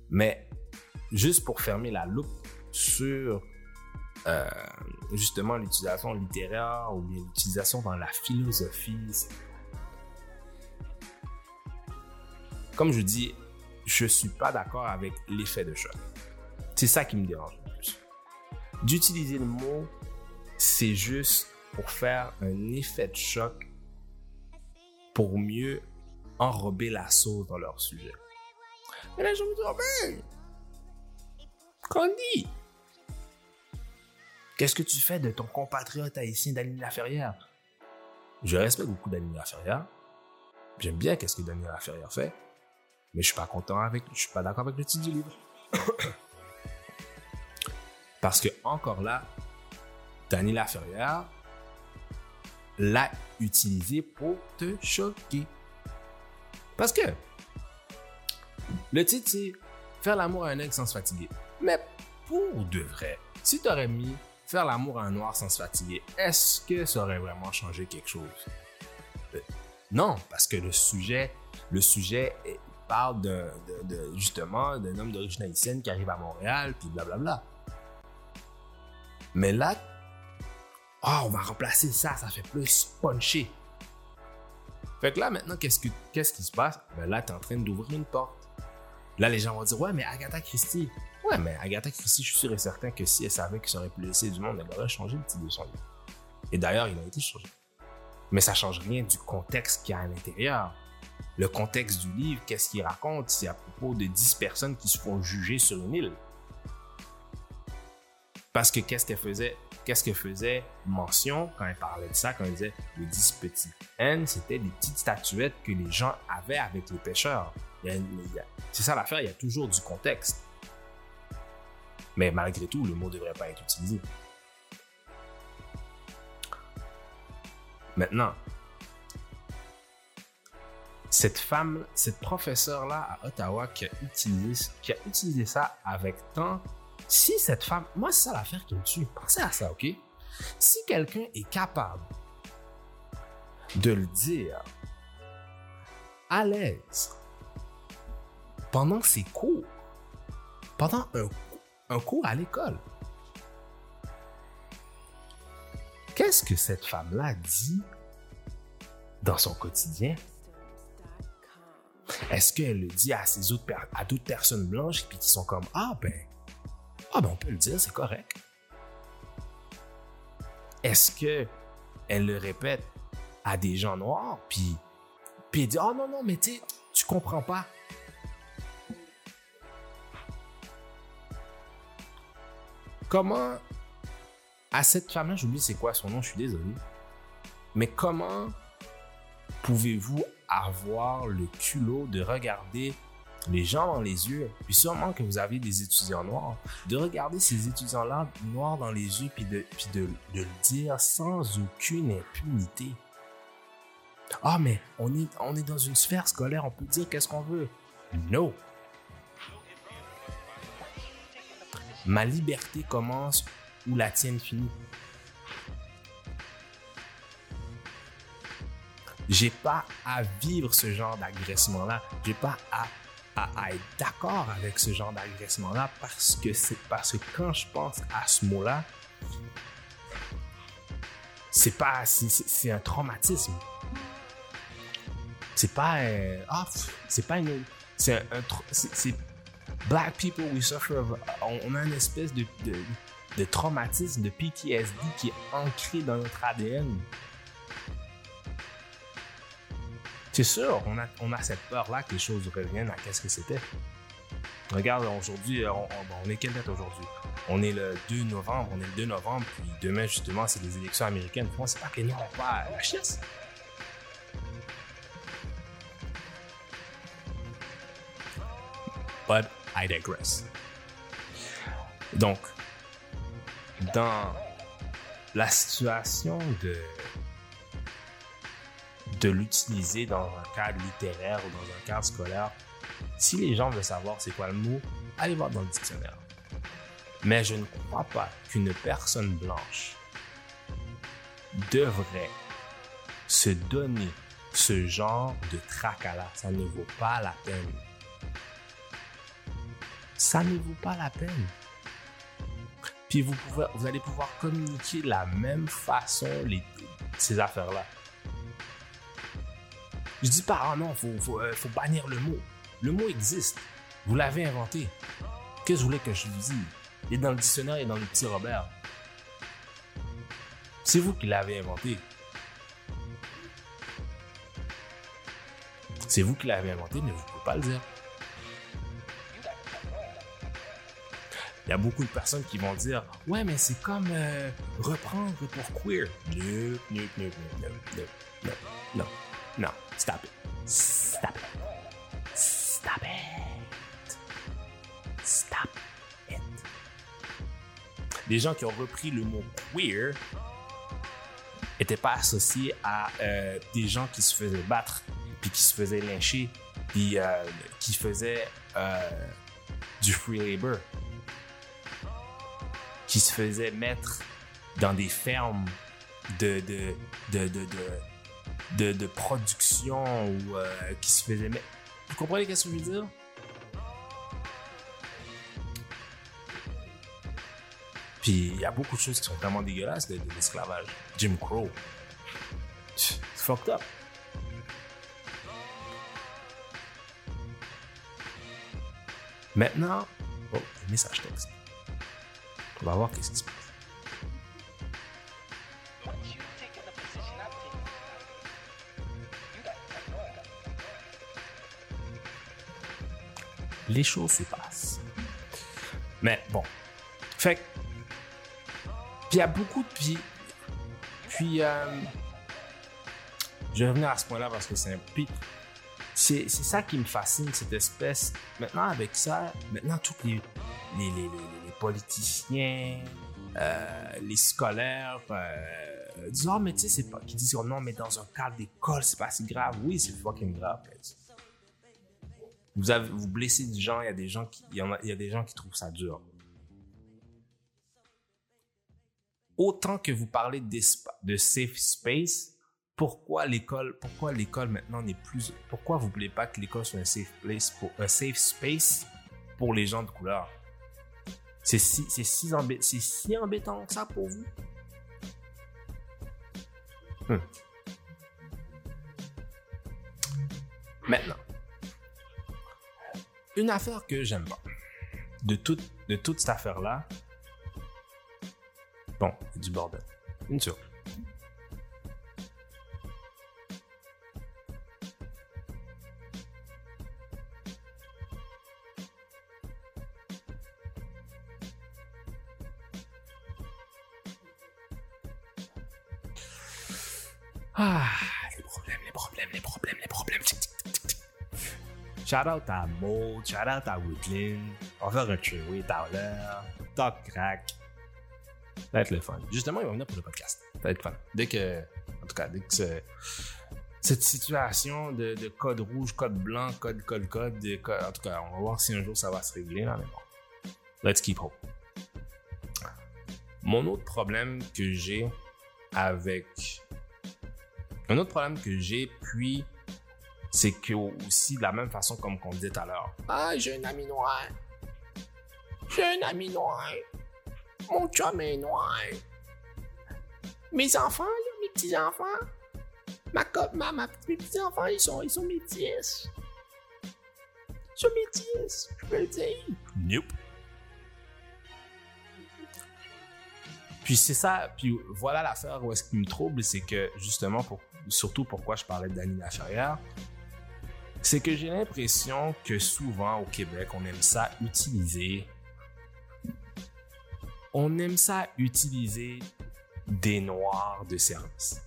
Mais juste pour fermer la loupe sur euh, justement l'utilisation littéraire ou l'utilisation dans la philosophie. Comme je dis, je suis pas d'accord avec l'effet de choc. C'est ça qui me dérange le plus. D'utiliser le mot, c'est juste pour faire un effet de choc pour mieux enrober la sauce dans leur sujet. Et là, je me dis, oh ben, Candy, qu'est-ce que tu fais de ton compatriote haïtien Daniel Laferrière? Je respecte beaucoup Daniel Laferrière. J'aime bien qu'est-ce que Daniel Laferrière fait, mais je suis pas content avec, je suis pas d'accord avec le titre du livre. Parce que encore là, Daniel Laferrière l'a utilisé pour te choquer. Parce que le titre, c'est Faire l'amour à un aigle sans se fatiguer. Mais pour de vrai, si tu aurais mis Faire l'amour à un noir sans se fatiguer, est-ce que ça aurait vraiment changé quelque chose? Euh, non, parce que le sujet, le sujet parle justement d'un homme d'origine haïtienne qui arrive à Montréal, puis blablabla. Mais là, ah, on va remplacer ça, ça fait plus puncher. Fait que là, maintenant, qu'est-ce, que, qu'est-ce qui se passe? Ben là, tu es en train d'ouvrir une porte. Là, les gens vont dire, ouais, mais Agatha Christie. Ouais, mais Agatha Christie, je suis sûr et certain que si elle savait que ça aurait pu laisser du monde, elle aurait changé le titre de son livre. Et d'ailleurs, il a été changé. Mais ça change rien du contexte qu'il y a à l'intérieur. Le contexte du livre, qu'est-ce qu'il raconte? C'est à propos de 10 personnes qui se font juger sur une île. Parce que qu'est-ce qu'elle faisait? Qu'est-ce qu'elle faisait mention quand elle parlait de ça, quand elle disait les 10 petits N, c'était des petites statuettes que les gens avaient avec les pêcheurs. C'est ça l'affaire, il y a toujours du contexte. Mais malgré tout, le mot ne devrait pas être utilisé. Maintenant, cette femme, cette professeure-là à Ottawa qui a, utilisé, qui a utilisé ça avec tant. Si cette femme. Moi, c'est ça l'affaire qui me tue. Pensez à ça, OK? Si quelqu'un est capable de le dire à l'aise pendant ses cours, pendant un, un cours à l'école, qu'est-ce que cette femme-là dit dans son quotidien? Est-ce qu'elle le dit à, ses autres, à d'autres personnes blanches qui sont comme Ah ben, ah ben on peut le dire, c'est correct. est-ce que elle le répète à des gens noirs, puis, puis elle dit, oh non, non, mais tu tu comprends pas. Comment, à cette femme-là, j'oublie c'est quoi son nom, je suis désolé, mais comment pouvez-vous avoir le culot de regarder les gens dans les yeux, puis sûrement que vous avez des étudiants noirs, de regarder ces étudiants-là noirs dans les yeux, puis de, puis de, le dire sans aucune impunité. Ah, mais on est, on est dans une sphère scolaire, on peut dire qu'est-ce qu'on veut. No. Ma liberté commence où la tienne finit. J'ai pas à vivre ce genre d'agressement-là. J'ai pas à, à, être d'accord avec ce genre d'agressement-là parce que c'est parce que quand je pense à ce mot-là, c'est pas c'est- un traumatisme. C'est pas un, ah, c'est pas c'est un, c'est- black people we suffer on, on a une espèce de, traumatisme de PTSD qui est ancré dans notre ADN. C'est sûr, on a, cette peur-là que les choses reviennent à qu'est-ce que c'était. Regarde, aujourd'hui, on, on- est quelle date aujourd'hui? On est le 2 novembre, on est le 2 novembre, puis demain, justement, c'est les élections américaines. On sait pas que on va à la chasse. But I digress. Donc, dans la situation de de l'utiliser dans un cadre littéraire ou dans un cadre scolaire, si les gens veulent savoir c'est quoi le mot, allez voir dans le dictionnaire. Mais je ne crois pas qu'une personne blanche devrait se donner ce genre de tracas-là. Ça ne vaut pas la peine. Ça ne vaut pas la peine. Puis vous, pouvez, vous allez pouvoir communiquer de la même façon les, ces affaires-là. Je dis pas, ah non, faut, faut, euh, bannir le mot. Le mot existe. Vous l'avez inventé. Qu'est-ce que vous voulez que je vous dise? Il est dans le dictionnaire et dans le petit Robert. C'est vous qui l'avez inventé. C'est vous qui l'avez inventé, mais vous ne pouvez pas le dire. il y a beaucoup de personnes qui vont dire Ouais, mais c'est comme euh, reprendre pour queer. Non, non, non, non, non, non, non, non, stop it. Stop it. Stop it. Stop it. Les gens qui ont repris le mot queer n'étaient pas associés à euh, des gens qui se faisaient battre, puis qui se faisaient lyncher, puis euh, qui faisaient euh, du free labor qui se faisaient mettre dans des fermes de, de, de, de, de, production ou euh, qui se faisaient mettre. Vous comprenez ce que je veux dire? Puis il y a beaucoup de choses qui sont vraiment dégueulasses de, l'esclavage. Jim Crow. C'est fucked up. Maintenant, oh, message texte. On va voir qu'est-ce qui se passe. Les choses se passent. Mais bon. Fait que. Puis il y a beaucoup de. Puis. Puis. euh, je vais revenir à ce point-là parce que c'est un. Puis. C'est ça qui me fascine, cette espèce. Maintenant, avec ça, maintenant, tous les, les, les, les, les politiciens, euh, les scolaires, euh, disent, oh, mais tu sais, c'est pas. Qui disent, oh, non, mais dans un cadre d'école, c'est pas si grave. Oui, c'est fucking grave. Vous, vous blessez des gens, il y a des gens qui, il y, a, des gens qui trouvent ça dur. Autant que vous parlez de safe space, pourquoi l'école, pourquoi l'école maintenant n'est plus, pourquoi vous voulez pas que l'école soit un safe place pour, un safe space pour les gens de couleur? C'est si, c'est si, embê- si embêtant que ça pour vous? Hmm. Maintenant, une affaire que j'aime pas de toute, de toute cette affaire-là, bon, du bordel. Une seconde. Shout out à Maud, shout out à Woodlin. On va faire un chewy tout à l'heure. Talk crack. Ça va être le fun. Justement, ils vont venir pour le podcast. Ça va être fun. Dès que, en tout cas, dès que ce- cette situation de, de code rouge, code blanc, code, code, code, de code- en tout cas, on va voir si un jour ça va se régler là, mais bon. Let's keep hope. Mon autre problème que j'ai avec un autre problème que j'ai, puis, c'est que aussi, de la même façon comme qu'on disait tout à l'heure, ah, j'ai un ami noir. J'ai un ami noir. Mon chum est noir. Mes enfants, là, mes petits-enfants, ma, ma, ma- mes petits-enfants, ils sont, ils sont métis. Ils sont métis, je peux le dire. Nope. Puis c'est ça, puis voilà l'affaire où est-ce qui me trouble, c'est que justement, pour, surtout pourquoi je parlais d'Annie Laferrière, c'est que j'ai l'impression que souvent au Québec, on aime ça utiliser. On aime ça utiliser des noirs de service.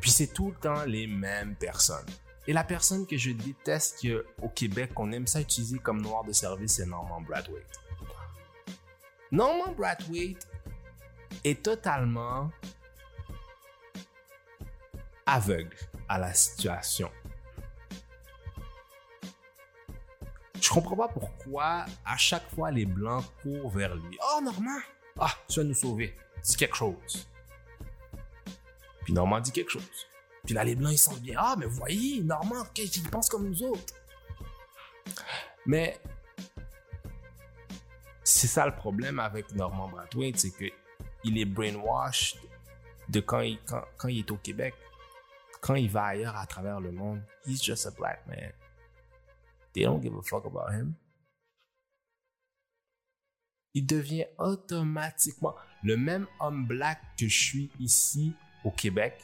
Puis c'est tout le temps les mêmes personnes. Et la personne que je déteste au Québec, on aime ça utiliser comme noir de service, c'est Norman Bradwaite. Norman Brathwaite est totalement aveugle à la situation. Je comprends pas pourquoi à chaque fois les blancs courent vers lui. Oh Normand, ah tu vas nous sauver. Dis quelque chose. Puis Normand dit quelque chose. Puis là les blancs ils sentent bien. Ah mais voyez Normand, qu'il pense comme nous autres? Mais c'est ça le problème avec Norman Brathwaite, c'est que il est brainwashed de quand il, quand, quand il est au Québec. Quand il va ailleurs à travers le monde, he's just a black man. They don't give a fuck about him. Il devient automatiquement le même homme black que je suis ici au Québec.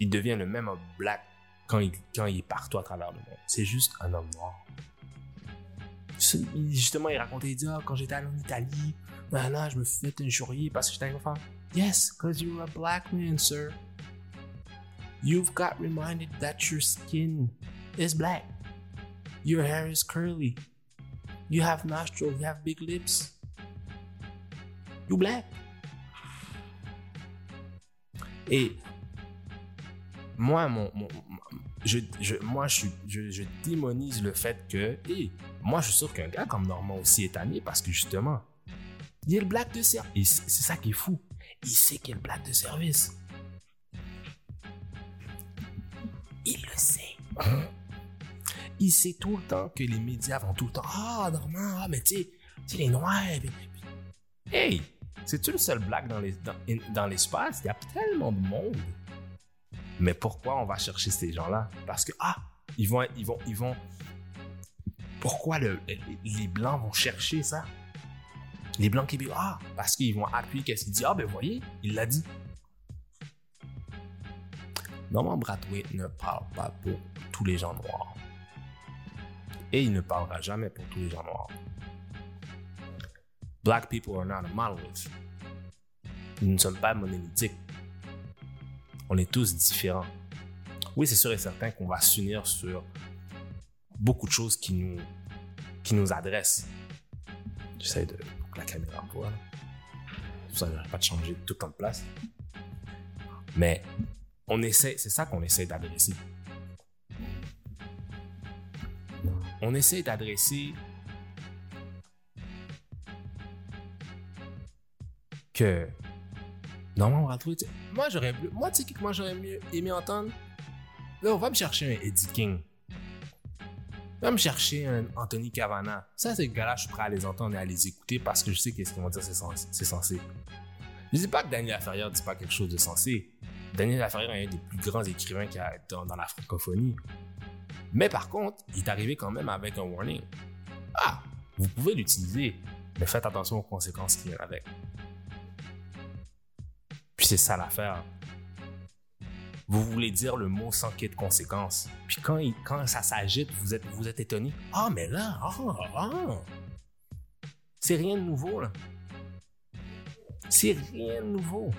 Il devient le même homme black quand il, quand il est partout à travers le monde. C'est juste un homme noir. Justement, il racontait, il dit, Ah, quand j'étais allé en Italie, je me suis fait injurier parce que j'étais un enfant. Yes, because you're a black man, sir. You've got reminded that your skin is black. Your hair is curly. You have nostrils, you have big lips. You black. Et moi, mon, je, je- moi, je, je, démonise le fait que, et moi, je suis qu'un gars comme Normand aussi est tanné parce que justement, il est le black de service. C'est ça qui est fou. Il sait qu'il est le black de service. Il sait tout le temps que les médias vont tout le temps. Ah, Normand, ah, mais tu sais, les noirs. Hey, c'est-tu le seul black dans les- dans- l'espace? Il y a tellement de monde. Mais pourquoi on va chercher ces gens-là? Parce que, ah, ils vont, ils vont, ils vont. Pourquoi le- les, Blancs vont chercher ça? Les Blancs québécois, ah, parce qu'ils vont appuyer qu'est-ce qu'il dit. Ah, ben voyez, il l'a dit. Norman Brathwaite ne parle pas pour tous les gens noirs. Et il ne parlera jamais pour tous les gens noirs. Black people are not a monolith. Nous ne sommes pas monolithiques. On est tous différents. Oui, c'est sûr et certain qu'on va s'unir sur beaucoup de choses qui nous, qui nous adressent. J'essaie de la caméra. Pour ça, j'arrête pas de changer tout de place. Mais on essaie, c'est ça qu'on essaie d'adresser. On essaie d'adresser que Norman Brathwaite, moi j'aurais moi tu sais que moi j'aurais mieux aimé entendre là on va me chercher un Eddie King. Va me chercher un Anthony Cavana ça ces gars-là je suis prêt à les entendre et à les écouter parce que je sais qu'est-ce qu'ils vont dire c'est sensé, c'est je dis pas que Daniel Laferrière dit pas quelque chose de sensé Daniel Laferrière est un des plus grands écrivains qu'il y a dans, dans la francophonie mais par contre il est arrivé quand même avec un warning ah vous pouvez l'utiliser Mais faites attention aux conséquences qui viennent avec. Puis c'est ça l'affaire. Vous voulez dire le mot sans qu'il y ait de conséquences. Puis quand, quand ça s'agite, vous êtes, vous êtes étonné. Ah, mais là, ah, ah. C'est rien de nouveau, là. C'est rien de nouveau.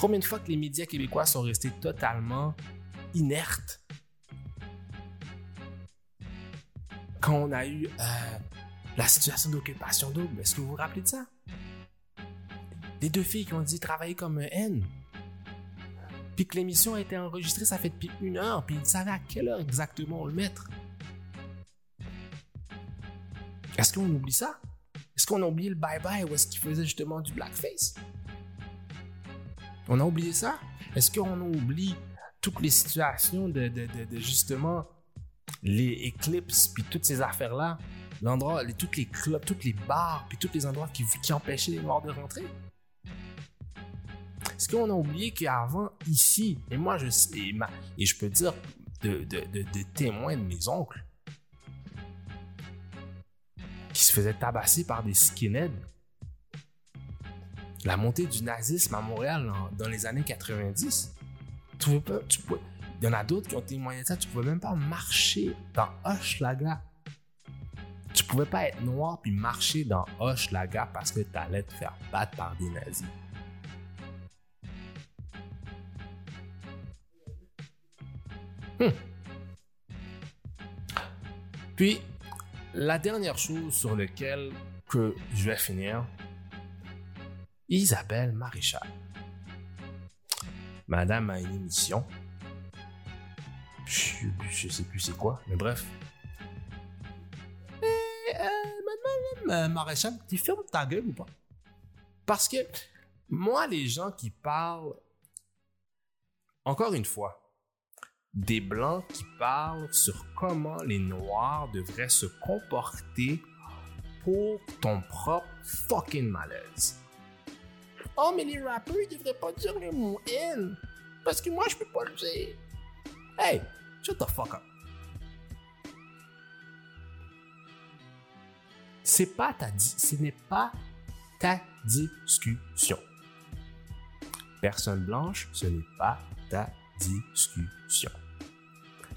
Combien de fois que les médias québécois sont restés totalement inertes? Quand on a eu euh, la situation d'occupation double? Est-ce que vous vous rappelez de ça? Les deux filles qui ont dit travailler comme N. Puis que l'émission a été enregistrée, ça fait depuis une heure, puis ils savaient à quelle heure exactement le mettre. Est-ce qu'on oublie ça? Est-ce qu'on a oublié le bye-bye où est-ce qu'il faisait justement du blackface? On a oublié ça? Est-ce qu'on a oublié toutes les situations de, de- de- justement les éclipses puis toutes ces affaires-là? L'endroit, les, toutes les clubs, toutes les bars puis tous les endroits qui, qui empêchaient les Noirs de rentrer? Est-ce qu'on a oublié qu'avant, ici, et moi je sais, et, je peux dire de, de, de témoins de mes oncles, qui se faisaient tabasser par des skinheads. La montée du nazisme à Montréal dans les années 90. Tu pouvais pas, tu il y en a d'autres qui ont témoigné de ça. Tu pouvais même pas marcher dans Hochelaga. Tu pouvais pas être noir puis marcher dans Hochelaga parce que t'allais te faire battre par des nazis. Hmm. Puis, la dernière chose sur laquelle que je vais finir, Isabelle Maréchal. Madame a une émission. Je, sais plus c'est quoi, mais bref. Euh, Madame Maréchal, tu fermes ta gueule ou pas? Parce que moi, les gens qui parlent, encore une fois, des blancs qui parlent sur comment les noirs devraient se comporter pour ton propre fucking malaise. Oh, mais les rappeurs, ils devraient pas dire le mot N. Parce que moi, je peux pas le dire. Hey, shut the fuck up. C'est pas ta ce n'est pas ta discussion. Personne blanche, ce n'est pas ta discussion.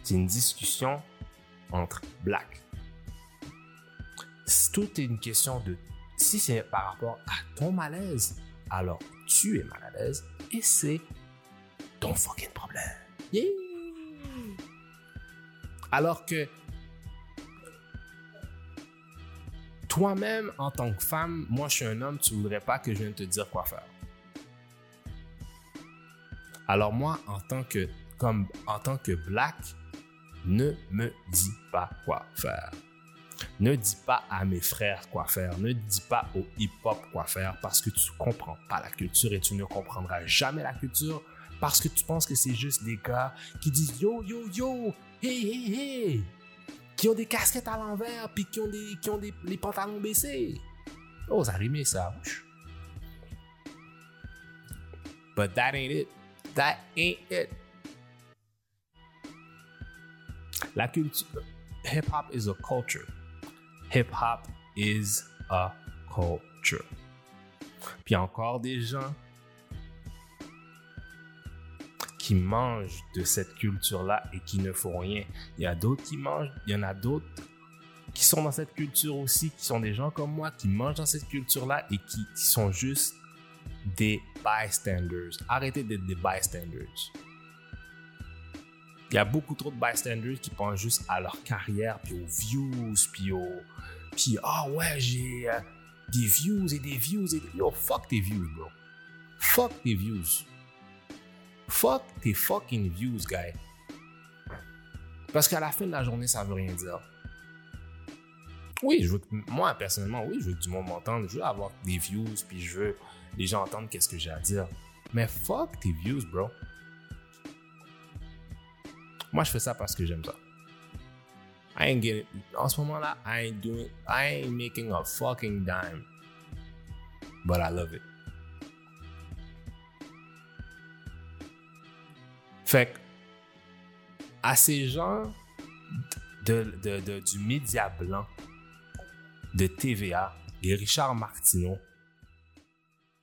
C'est une discussion entre blacks. Tout est une question de si c'est par rapport à ton malaise, alors tu es mal à l'aise et c'est ton fucking problème. Yeah! Alors que toi-même, en tant que femme, moi je suis un homme, tu voudrais pas que je vienne te dire quoi faire. Alors moi, en tant que, comme, en tant que black, ne me dis pas quoi faire. Ne dis pas à mes frères quoi faire. Ne dis pas au hip-hop quoi faire parce que tu comprends pas la culture et tu ne comprendras jamais la culture parce que tu penses que c'est juste des gars qui disent yo, yo, yo, hey, hey, hey, qui ont des casquettes à l'envers puis qui ont des, qui ont des, les pantalons baissés. Oh, ça rimait ça. But that ain't it. That ain't it. La culture. Hip hop is a culture. Hip hop is a culture. Puis encore des gens qui mangent de cette culture-là et qui ne font rien. Il y a d'autres qui mangent, il y en a d'autres qui sont dans cette culture aussi, qui sont des gens comme moi, qui mangent dans cette culture-là et qui, qui sont juste des bystanders. Arrêtez d'être des bystanders. Il y a beaucoup trop de bystanders qui pensent juste à leur carrière, puis aux views, puis aux... Puis, ah ouais, j'ai euh, des views et des views et des... Yo, fuck tes views, bro. Fuck tes views. Fuck tes fucking views, guy. Parce qu'à la fin de la journée, ça veut rien dire. Oui, je veux moi, personnellement, oui, je veux du monde m'entende. Je veux avoir des views, puis je veux les gens entendent qu'est-ce que j'ai à dire. Mais fuck tes views, bro. Moi, je fais ça parce que j'aime ça. I ain't getting, en ce moment-là, I ain't doing, I ain't making a fucking dime. But I love it. Fait que, à ces gens de, de- de- du média blanc de TVA, les Richard Martineau,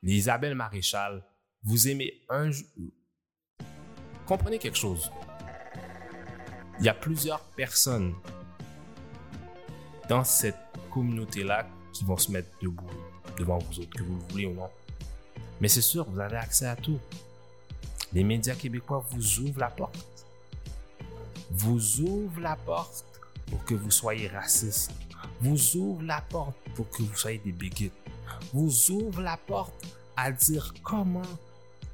les Isabelle Maréchal, vous aimez un... Comprenez quelque chose. Il y a plusieurs personnes dans cette communauté-là qui vont se mettre debout devant vous autres, que vous le voulez ou non. Mais c'est sûr, vous avez accès à tout. Les médias québécois vous ouvrent la porte. Vous ouvrent la porte pour que vous soyez raciste. Vous ouvrent la porte pour que vous soyez des bigots. Vous ouvrent la porte à dire comment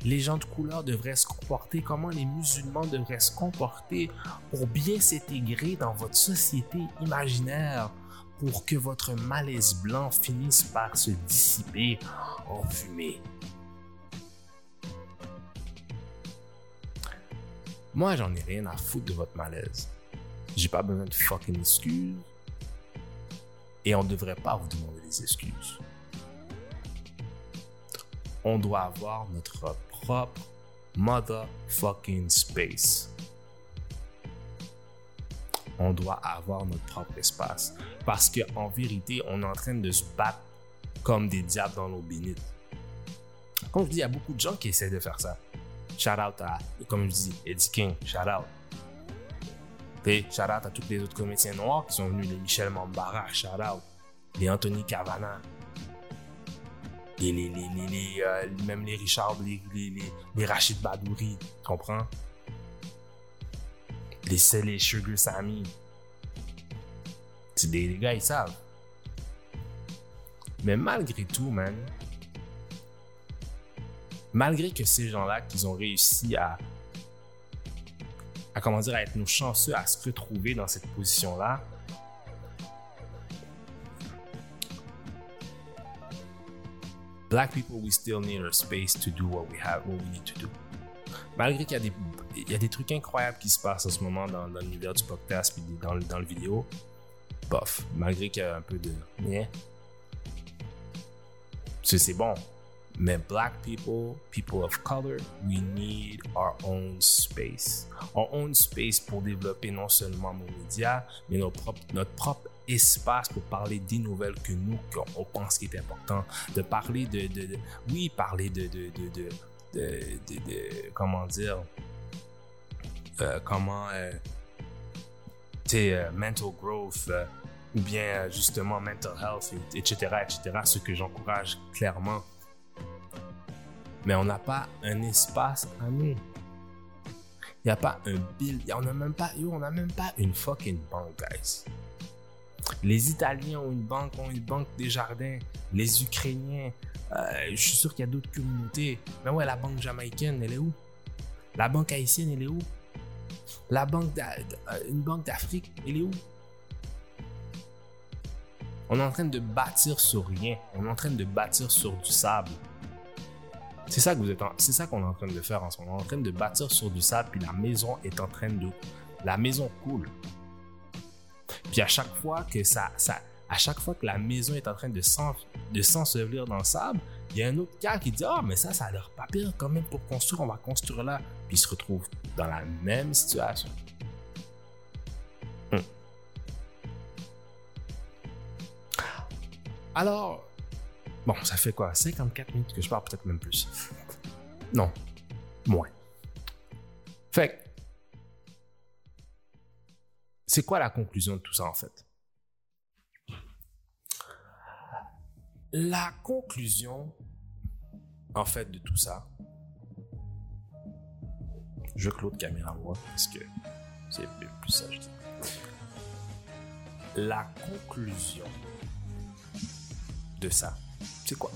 les gens de couleur devraient se comporter, comment les musulmans devraient se comporter pour bien s'intégrer dans votre société imaginaire, pour que votre malaise blanc finisse par se dissiper en fumée. Moi, j'en ai rien à foutre de votre malaise. J'ai pas besoin de fucking excuses. Et on devrait pas vous demander des excuses. On doit avoir notre propre motherfucking space. On doit avoir notre propre espace. Parce qu'en vérité, on est en train de se battre comme des diables dans l'eau bénite. Comme je dis, il y a beaucoup de gens qui essaient de faire ça. Shout out à, comme je dis, Eddie King, shout out. Et shout out à tous les autres comédiens noirs qui sont venus, les Michel Mambara, shout out. Les Anthony Cavana. Les, les, les, les, euh, même les Richard, les, les, les, Rachid Badouri, tu comprends? Les c'est les Sugar Sammy. C'est des les gars, ils savent. Mais malgré tout, man, malgré que ces gens-là, qu'ils ont réussi à, à, comment dire, à être nos chanceux, à se retrouver dans cette position-là, Black people, we still need our space to do what we have, what we need to do. Malgré qu'il y a des, trucs incroyables qui se passent en ce moment dans, dans l'univers du podcast puis dans, dans le vidéo, bof, malgré qu'il y a un peu de, yeah. C'est bon. Mais black people, people of color, we need our own space. Our own space pour développer non seulement nos médias, mais nos propres- notre propre espace pour parler des nouvelles que nous, qu'on on pense qui est important. De parler de, oui, parler de, de, de, comment dire, euh, comment, euh, sais, euh, mental growth, euh, ou bien justement mental health, et- etc., etc., ce que j'encourage clairement. Mais on n'a pas un espace à nous. Il n'y a pas un bill. On n'a même pas, même pas une fucking banque, guys. Les Italiens ont une banque, ont une banque des jardins. Les Ukrainiens, euh, je suis sûr qu'il y a d'autres communautés. Mais ouais, la banque jamaïcaine, elle est où? La banque haïtienne, elle est où? La banque, euh, une banque d'Afrique, elle est où? On est en train de bâtir sur rien. On est en train de bâtir sur du sable. C'est ça que vous êtes c'est ça qu'on est en train de faire en ce moment. On est en train de bâtir sur du sable, puis la maison est en train de, la maison coule. Puis à chaque fois que ça, ça, à chaque fois que la maison est en train de s'en- de s'ensevelir dans le sable, il y a un autre gars qui dit ah mais ça ça a l'air pas pire quand même pour construire, on va construire là, puis il se retrouve dans la même situation. Hmm. Alors, bon, ça fait quoi? 54 minutes que je parle, peut-être même plus. Non, moins. Fait que, c'est quoi la conclusion de tout ça en fait? La conclusion, en fait, de tout ça, je l'autre caméra voit parce que c'est plus sage. La conclusion de ça, c'est quoi?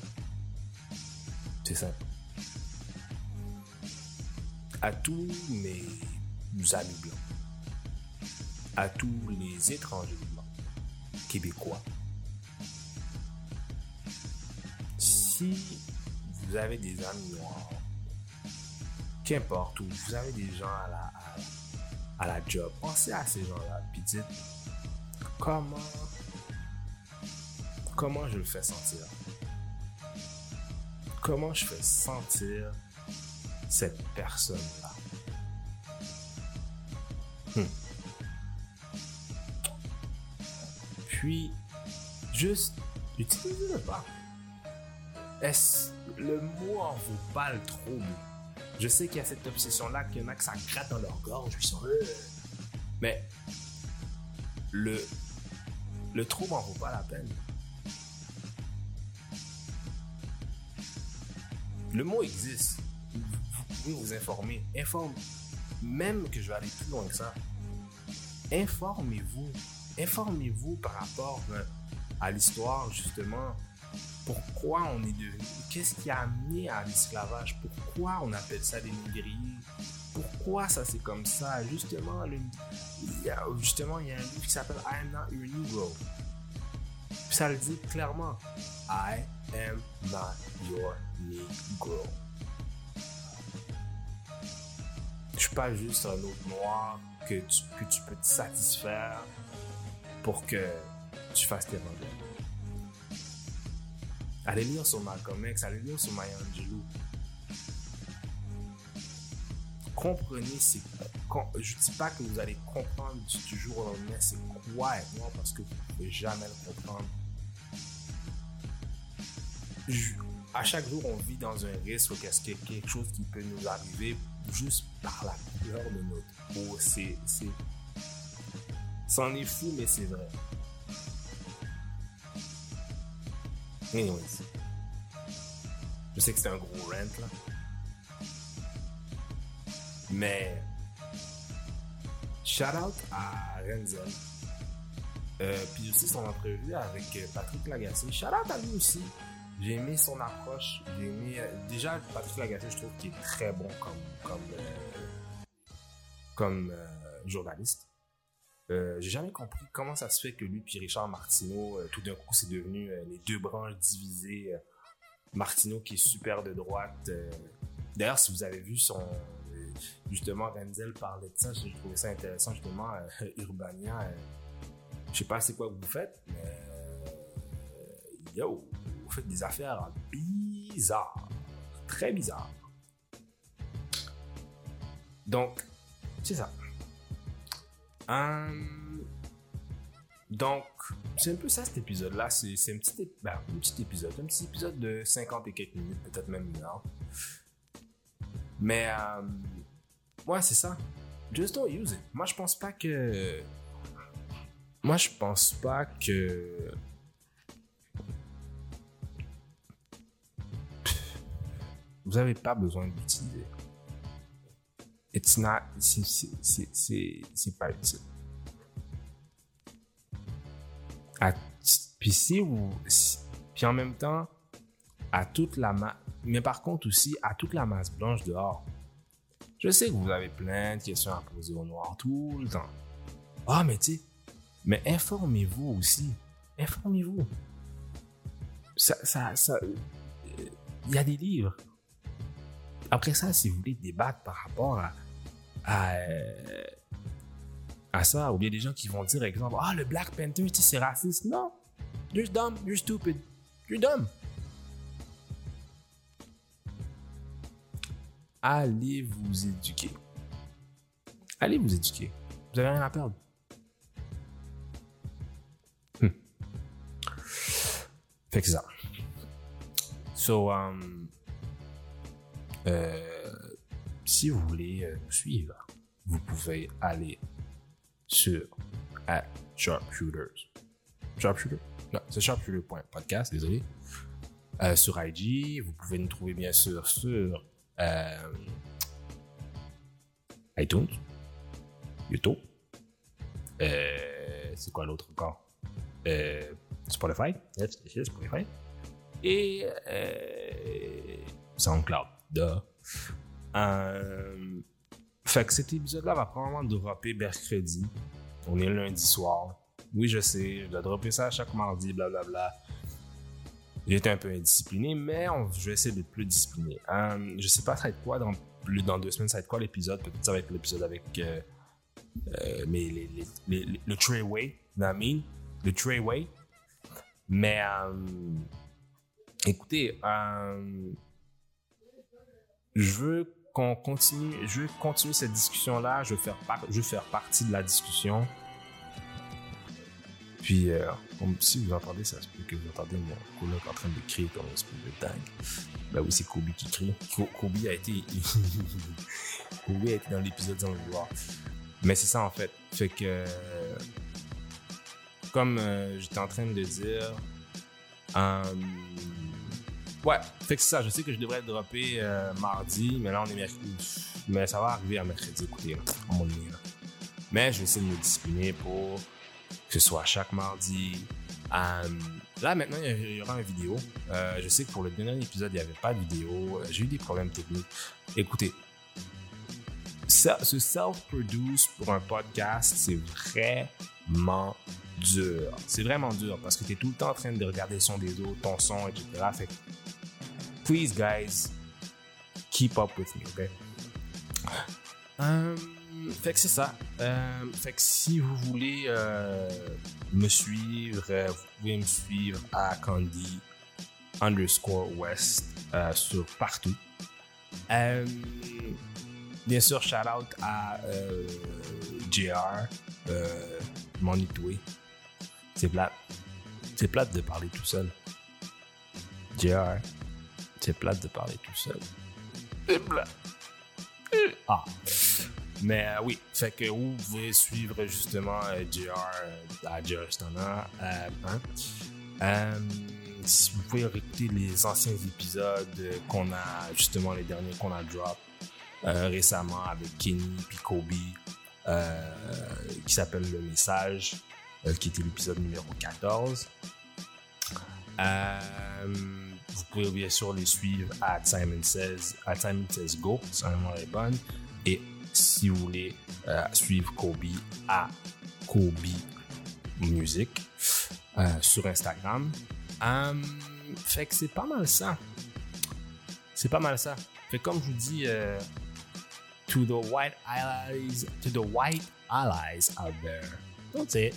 C'est simple. À tous mes amis blancs, à tous les étrangers québécois, si vous avez des amis noirs, qu'importe où, vous avez des gens à la, à, à la job, pensez à ces gens-là, puis dites comment, comment je le fais sentir? Comment je fais sentir cette personne-là? Hmm. Puis, Juste, utilisez-le pas. Est-ce le mot en vaut pas le trouble? Je sais qu'il y a cette obsession-là, qu'il y en a que ça gratte dans leur gorge, ils sont euh. Mais le, le trouble en vaut pas la peine. Le mot existe. Vous vous pouvez vous informer. Informe. Même que je vais aller plus loin que ça. Informez-vous. Informez-vous par rapport euh, à l'histoire, justement. Pourquoi on est devenu. Qu'est-ce qui a amené à l'esclavage? Pourquoi on appelle ça des négriers? Pourquoi ça c'est comme ça? Justement, il y a, justement, il y a un livre qui s'appelle I am not your Negro. Ça le dit clairement. I am not your Negro. Je suis pas juste un autre noir que que tu peux te satisfaire pour que tu fasses tes rendez Allez lire sur Malcolm X, allez lire sur Maya Angelou. Comprenez, c'est je dis pas que vous allez comprendre du, jour au lendemain c'est quoi être noir parce que vous pouvez jamais le comprendre. Je- à chaque jour, on vit dans un risque qu'est-ce que quelque chose qui peut nous arriver juste par la couleur de notre peau. C'est, c'en est fou, mais c'est vrai. Anyways. Je sais que c'est un gros rant, là. Mais, shout out à Renzel. Euh, puis aussi son entrevue avec Patrick Lagacé. Shout out à lui aussi. J'ai aimé son approche. J'ai aimé. déjà, Patrick Lagacé, je trouve qu'il est très bon comme, comme, euh, comme euh, journaliste. Euh, j'ai jamais compris comment ça se fait que lui puis Richard Martineau, euh, tout d'un coup, c'est devenu euh, les deux branches divisées. Martineau qui est super de droite. D'ailleurs, si vous avez vu son. justement, Renzel parlait de ça, j'ai trouvé ça intéressant, justement. Urbania, je sais pas c'est quoi que vous faites, mais. yo, vous faites des affaires bizarres. Très bizarres. Donc, c'est ça. Hum, donc, c'est un peu ça cet épisode-là. C'est ben, un petit épisode, un petit épisode de 50 et quelques minutes, peut-être même une heure. Mais, euh, ouais, c'est ça. Just don't use it. Moi, je pense pas que. Moi, je pense pas que. Vous avez pas besoin d'utiliser. C'est- pas utile. Puis si puis en même temps, à toute la masse. Mais par contre aussi, à toute la masse blanche dehors. Je sais que vous avez plein de questions à poser au noir tout le temps. Ah, mais tu sais. Mais informez-vous aussi. Informez-vous. Ça, ça. euh, Il y a des livres. Après ça, si vous voulez débattre par rapport euh, à ça, ou bien des gens qui vont dire, exemple, ah, le Black Panther, tu sais, c'est raciste. Non. You're dumb, you're stupid, you're dumb. Allez vous éduquer. Allez vous éduquer. Vous avez rien à perdre. Hmm. Fait ça. So, um, si vous voulez euh, nous suivre, vous pouvez aller sur at sharpshooters. Sharpshooter? Non, c'est sharpshooter.podcast, désolé. Euh, sur IG, vous pouvez nous trouver bien sûr sur euh, iTunes, YouTube. Euh, c'est quoi l'autre encore? Euh, Spotify. Yes, yes, Spotify. Et euh, SoundCloud. Duh. Fait que cet épisode-là va probablement dropper mercredi. On est lundi soir. Oui, je sais, je dois dropper ça chaque mardi, blablabla. Été un peu indiscipliné, mais je vais essayer d'être plus discipliné. Euh, je sais pas ça va être quoi dans, dans deux semaines, ça va être quoi l'épisode? Peut-être ça va être l'épisode avec euh, euh, mais les, les, les- le Treyway, Treyway. Mais euh, écoutez, euh, je veux qu'on continue, je veux continuer cette discussion-là. Je veux faire, partie de la discussion. Puis, euh, si vous entendez, ça se peut que vous entendez mon coloc en train de crier comme un espèce de dingue. Ben oui, c'est Kobe qui crie. Ko- Kobe a été. Kobe a été dans l'épisode sans le vouloir. Mais c'est ça en fait. Fait que. Comme euh, j'étais en train de dire. euh, ouais, fait que c'est ça. Je sais que je devrais dropper euh, mardi, mais là on est mercredi. Mais ça va arriver à mercredi, écoutez, là, mon donné, là. Mais je vais essayer de me discipliner pour que ce soit chaque mardi. Euh, là, maintenant, il y aura une vidéo. Euh, je sais que pour le dernier épisode, il n'y avait pas de vidéo. Euh, J'ai eu des problèmes techniques. Écoutez, ce self-produce pour un podcast, c'est dur. C'est vraiment dur parce que tu es tout le temps en train de regarder son des autres, ton son, etc. Fait please, guys, keep up with me, OK? Euh, fait que c'est ça. Euh, fait que si vous voulez euh, me suivre, vous pouvez me suivre à Candy underscore West sur partout. Bien sûr, shout out à JR, euh, mon itoué. C'est plate. C'est plate de parler tout seul. JR, c'est plate de parler tout seul. C'est plate. Ah. Mais euh, oui, fait que vous pouvez suivre justement euh, JR euh, à JR Stana. Euh, hein? Si vous pouvez réécouter les anciens épisodes qu'on a, justement les derniers qu'on a drop récemment avec Kenny puis Kobe, qui s'appelle Le Message, euh, qui était l'épisode numéro 14. Euh, vous pouvez bien sûr les suivre à Simon Says, à Simon Says Go, Simon est bonne. Et si vous voulez euh, suivre Kobe à Kobe Music euh, sur Instagram. Euh, fait que c'est pas mal ça. C'est pas mal ça. Fait comme je vous dis, euh, to the white allies, to the white allies out there, don't say it.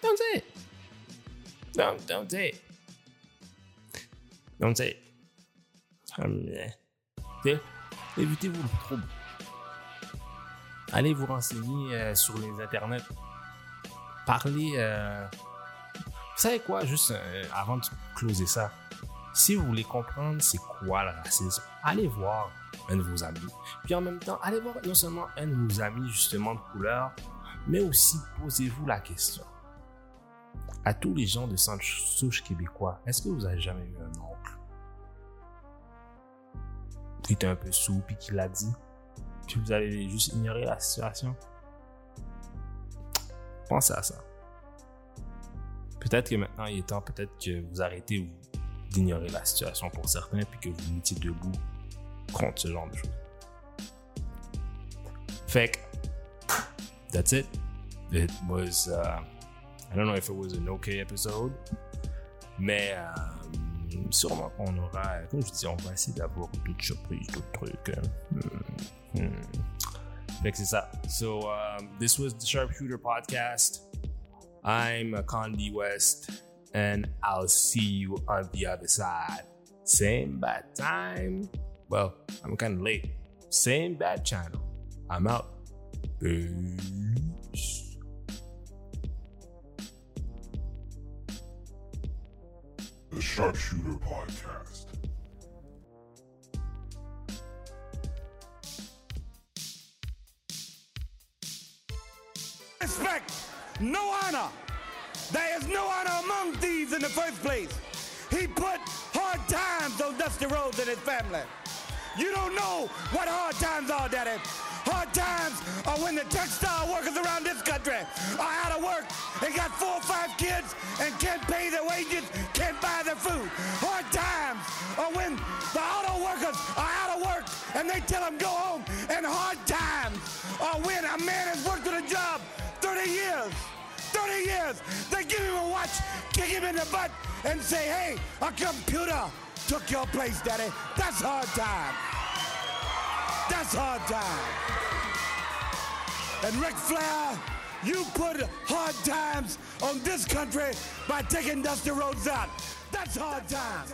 Don't say it. Don't, don't say it. Don't say it. Hum, eh. Tu sais, Évitez-vous le trouble. Allez vous renseigner euh, sur les internets. Parlez. euh, Vous savez quoi, juste euh, avant de closer ça, si vous voulez comprendre c'est quoi le racisme, allez voir un de vos amis. Puis en même temps, allez voir non seulement un de vos amis justement de couleur, mais aussi posez-vous la question. À tous les gens de souche québécois, est-ce que vous avez jamais eu un oncle qui était un peu sous puis qui l'a dit? Puis vous allez juste ignorer la situation? Pensez à ça. Peut-être que maintenant il est temps, peut-être que vous arrêtez d'ignorer la situation pour certains puis que vous mettiez debout contre ce genre de choses. Fait que, that's it. It was, uh, I don't know if it was an okay episode, mais euh, sûrement qu'on aura, comme je dis, on va essayer d'avoir d'autres surprises, d'autres trucs. Hmm, hmm. Fait que c'est ça. So, um, this was the Sharpshooter Podcast. I'm Condi West, and I'll see you on the other side. Same bad time. Well, I'm kind of late. Same bad channel. I'm out. Peace. The Sharpshooter Podcast. respect, no honor. There is no honor among thieves in the first place. He put hard times on Dusty Rhodes and his family. You don't know what hard times are, Daddy. Hard times are when the textile workers around this country are out of work and got four or five kids and can't pay their wages, can't buy their food. Hard times are when the auto workers are out of work and they tell them go home. And hard times are when a man has worked at a job 30 years. 30 years. They give him a watch, kick him in the butt, and say, hey, a computer took your place, Daddy. That's hard time. That's hard time. And Ric Flair, you put hard times on this country by taking Dusty Rhodes out. That's hard time.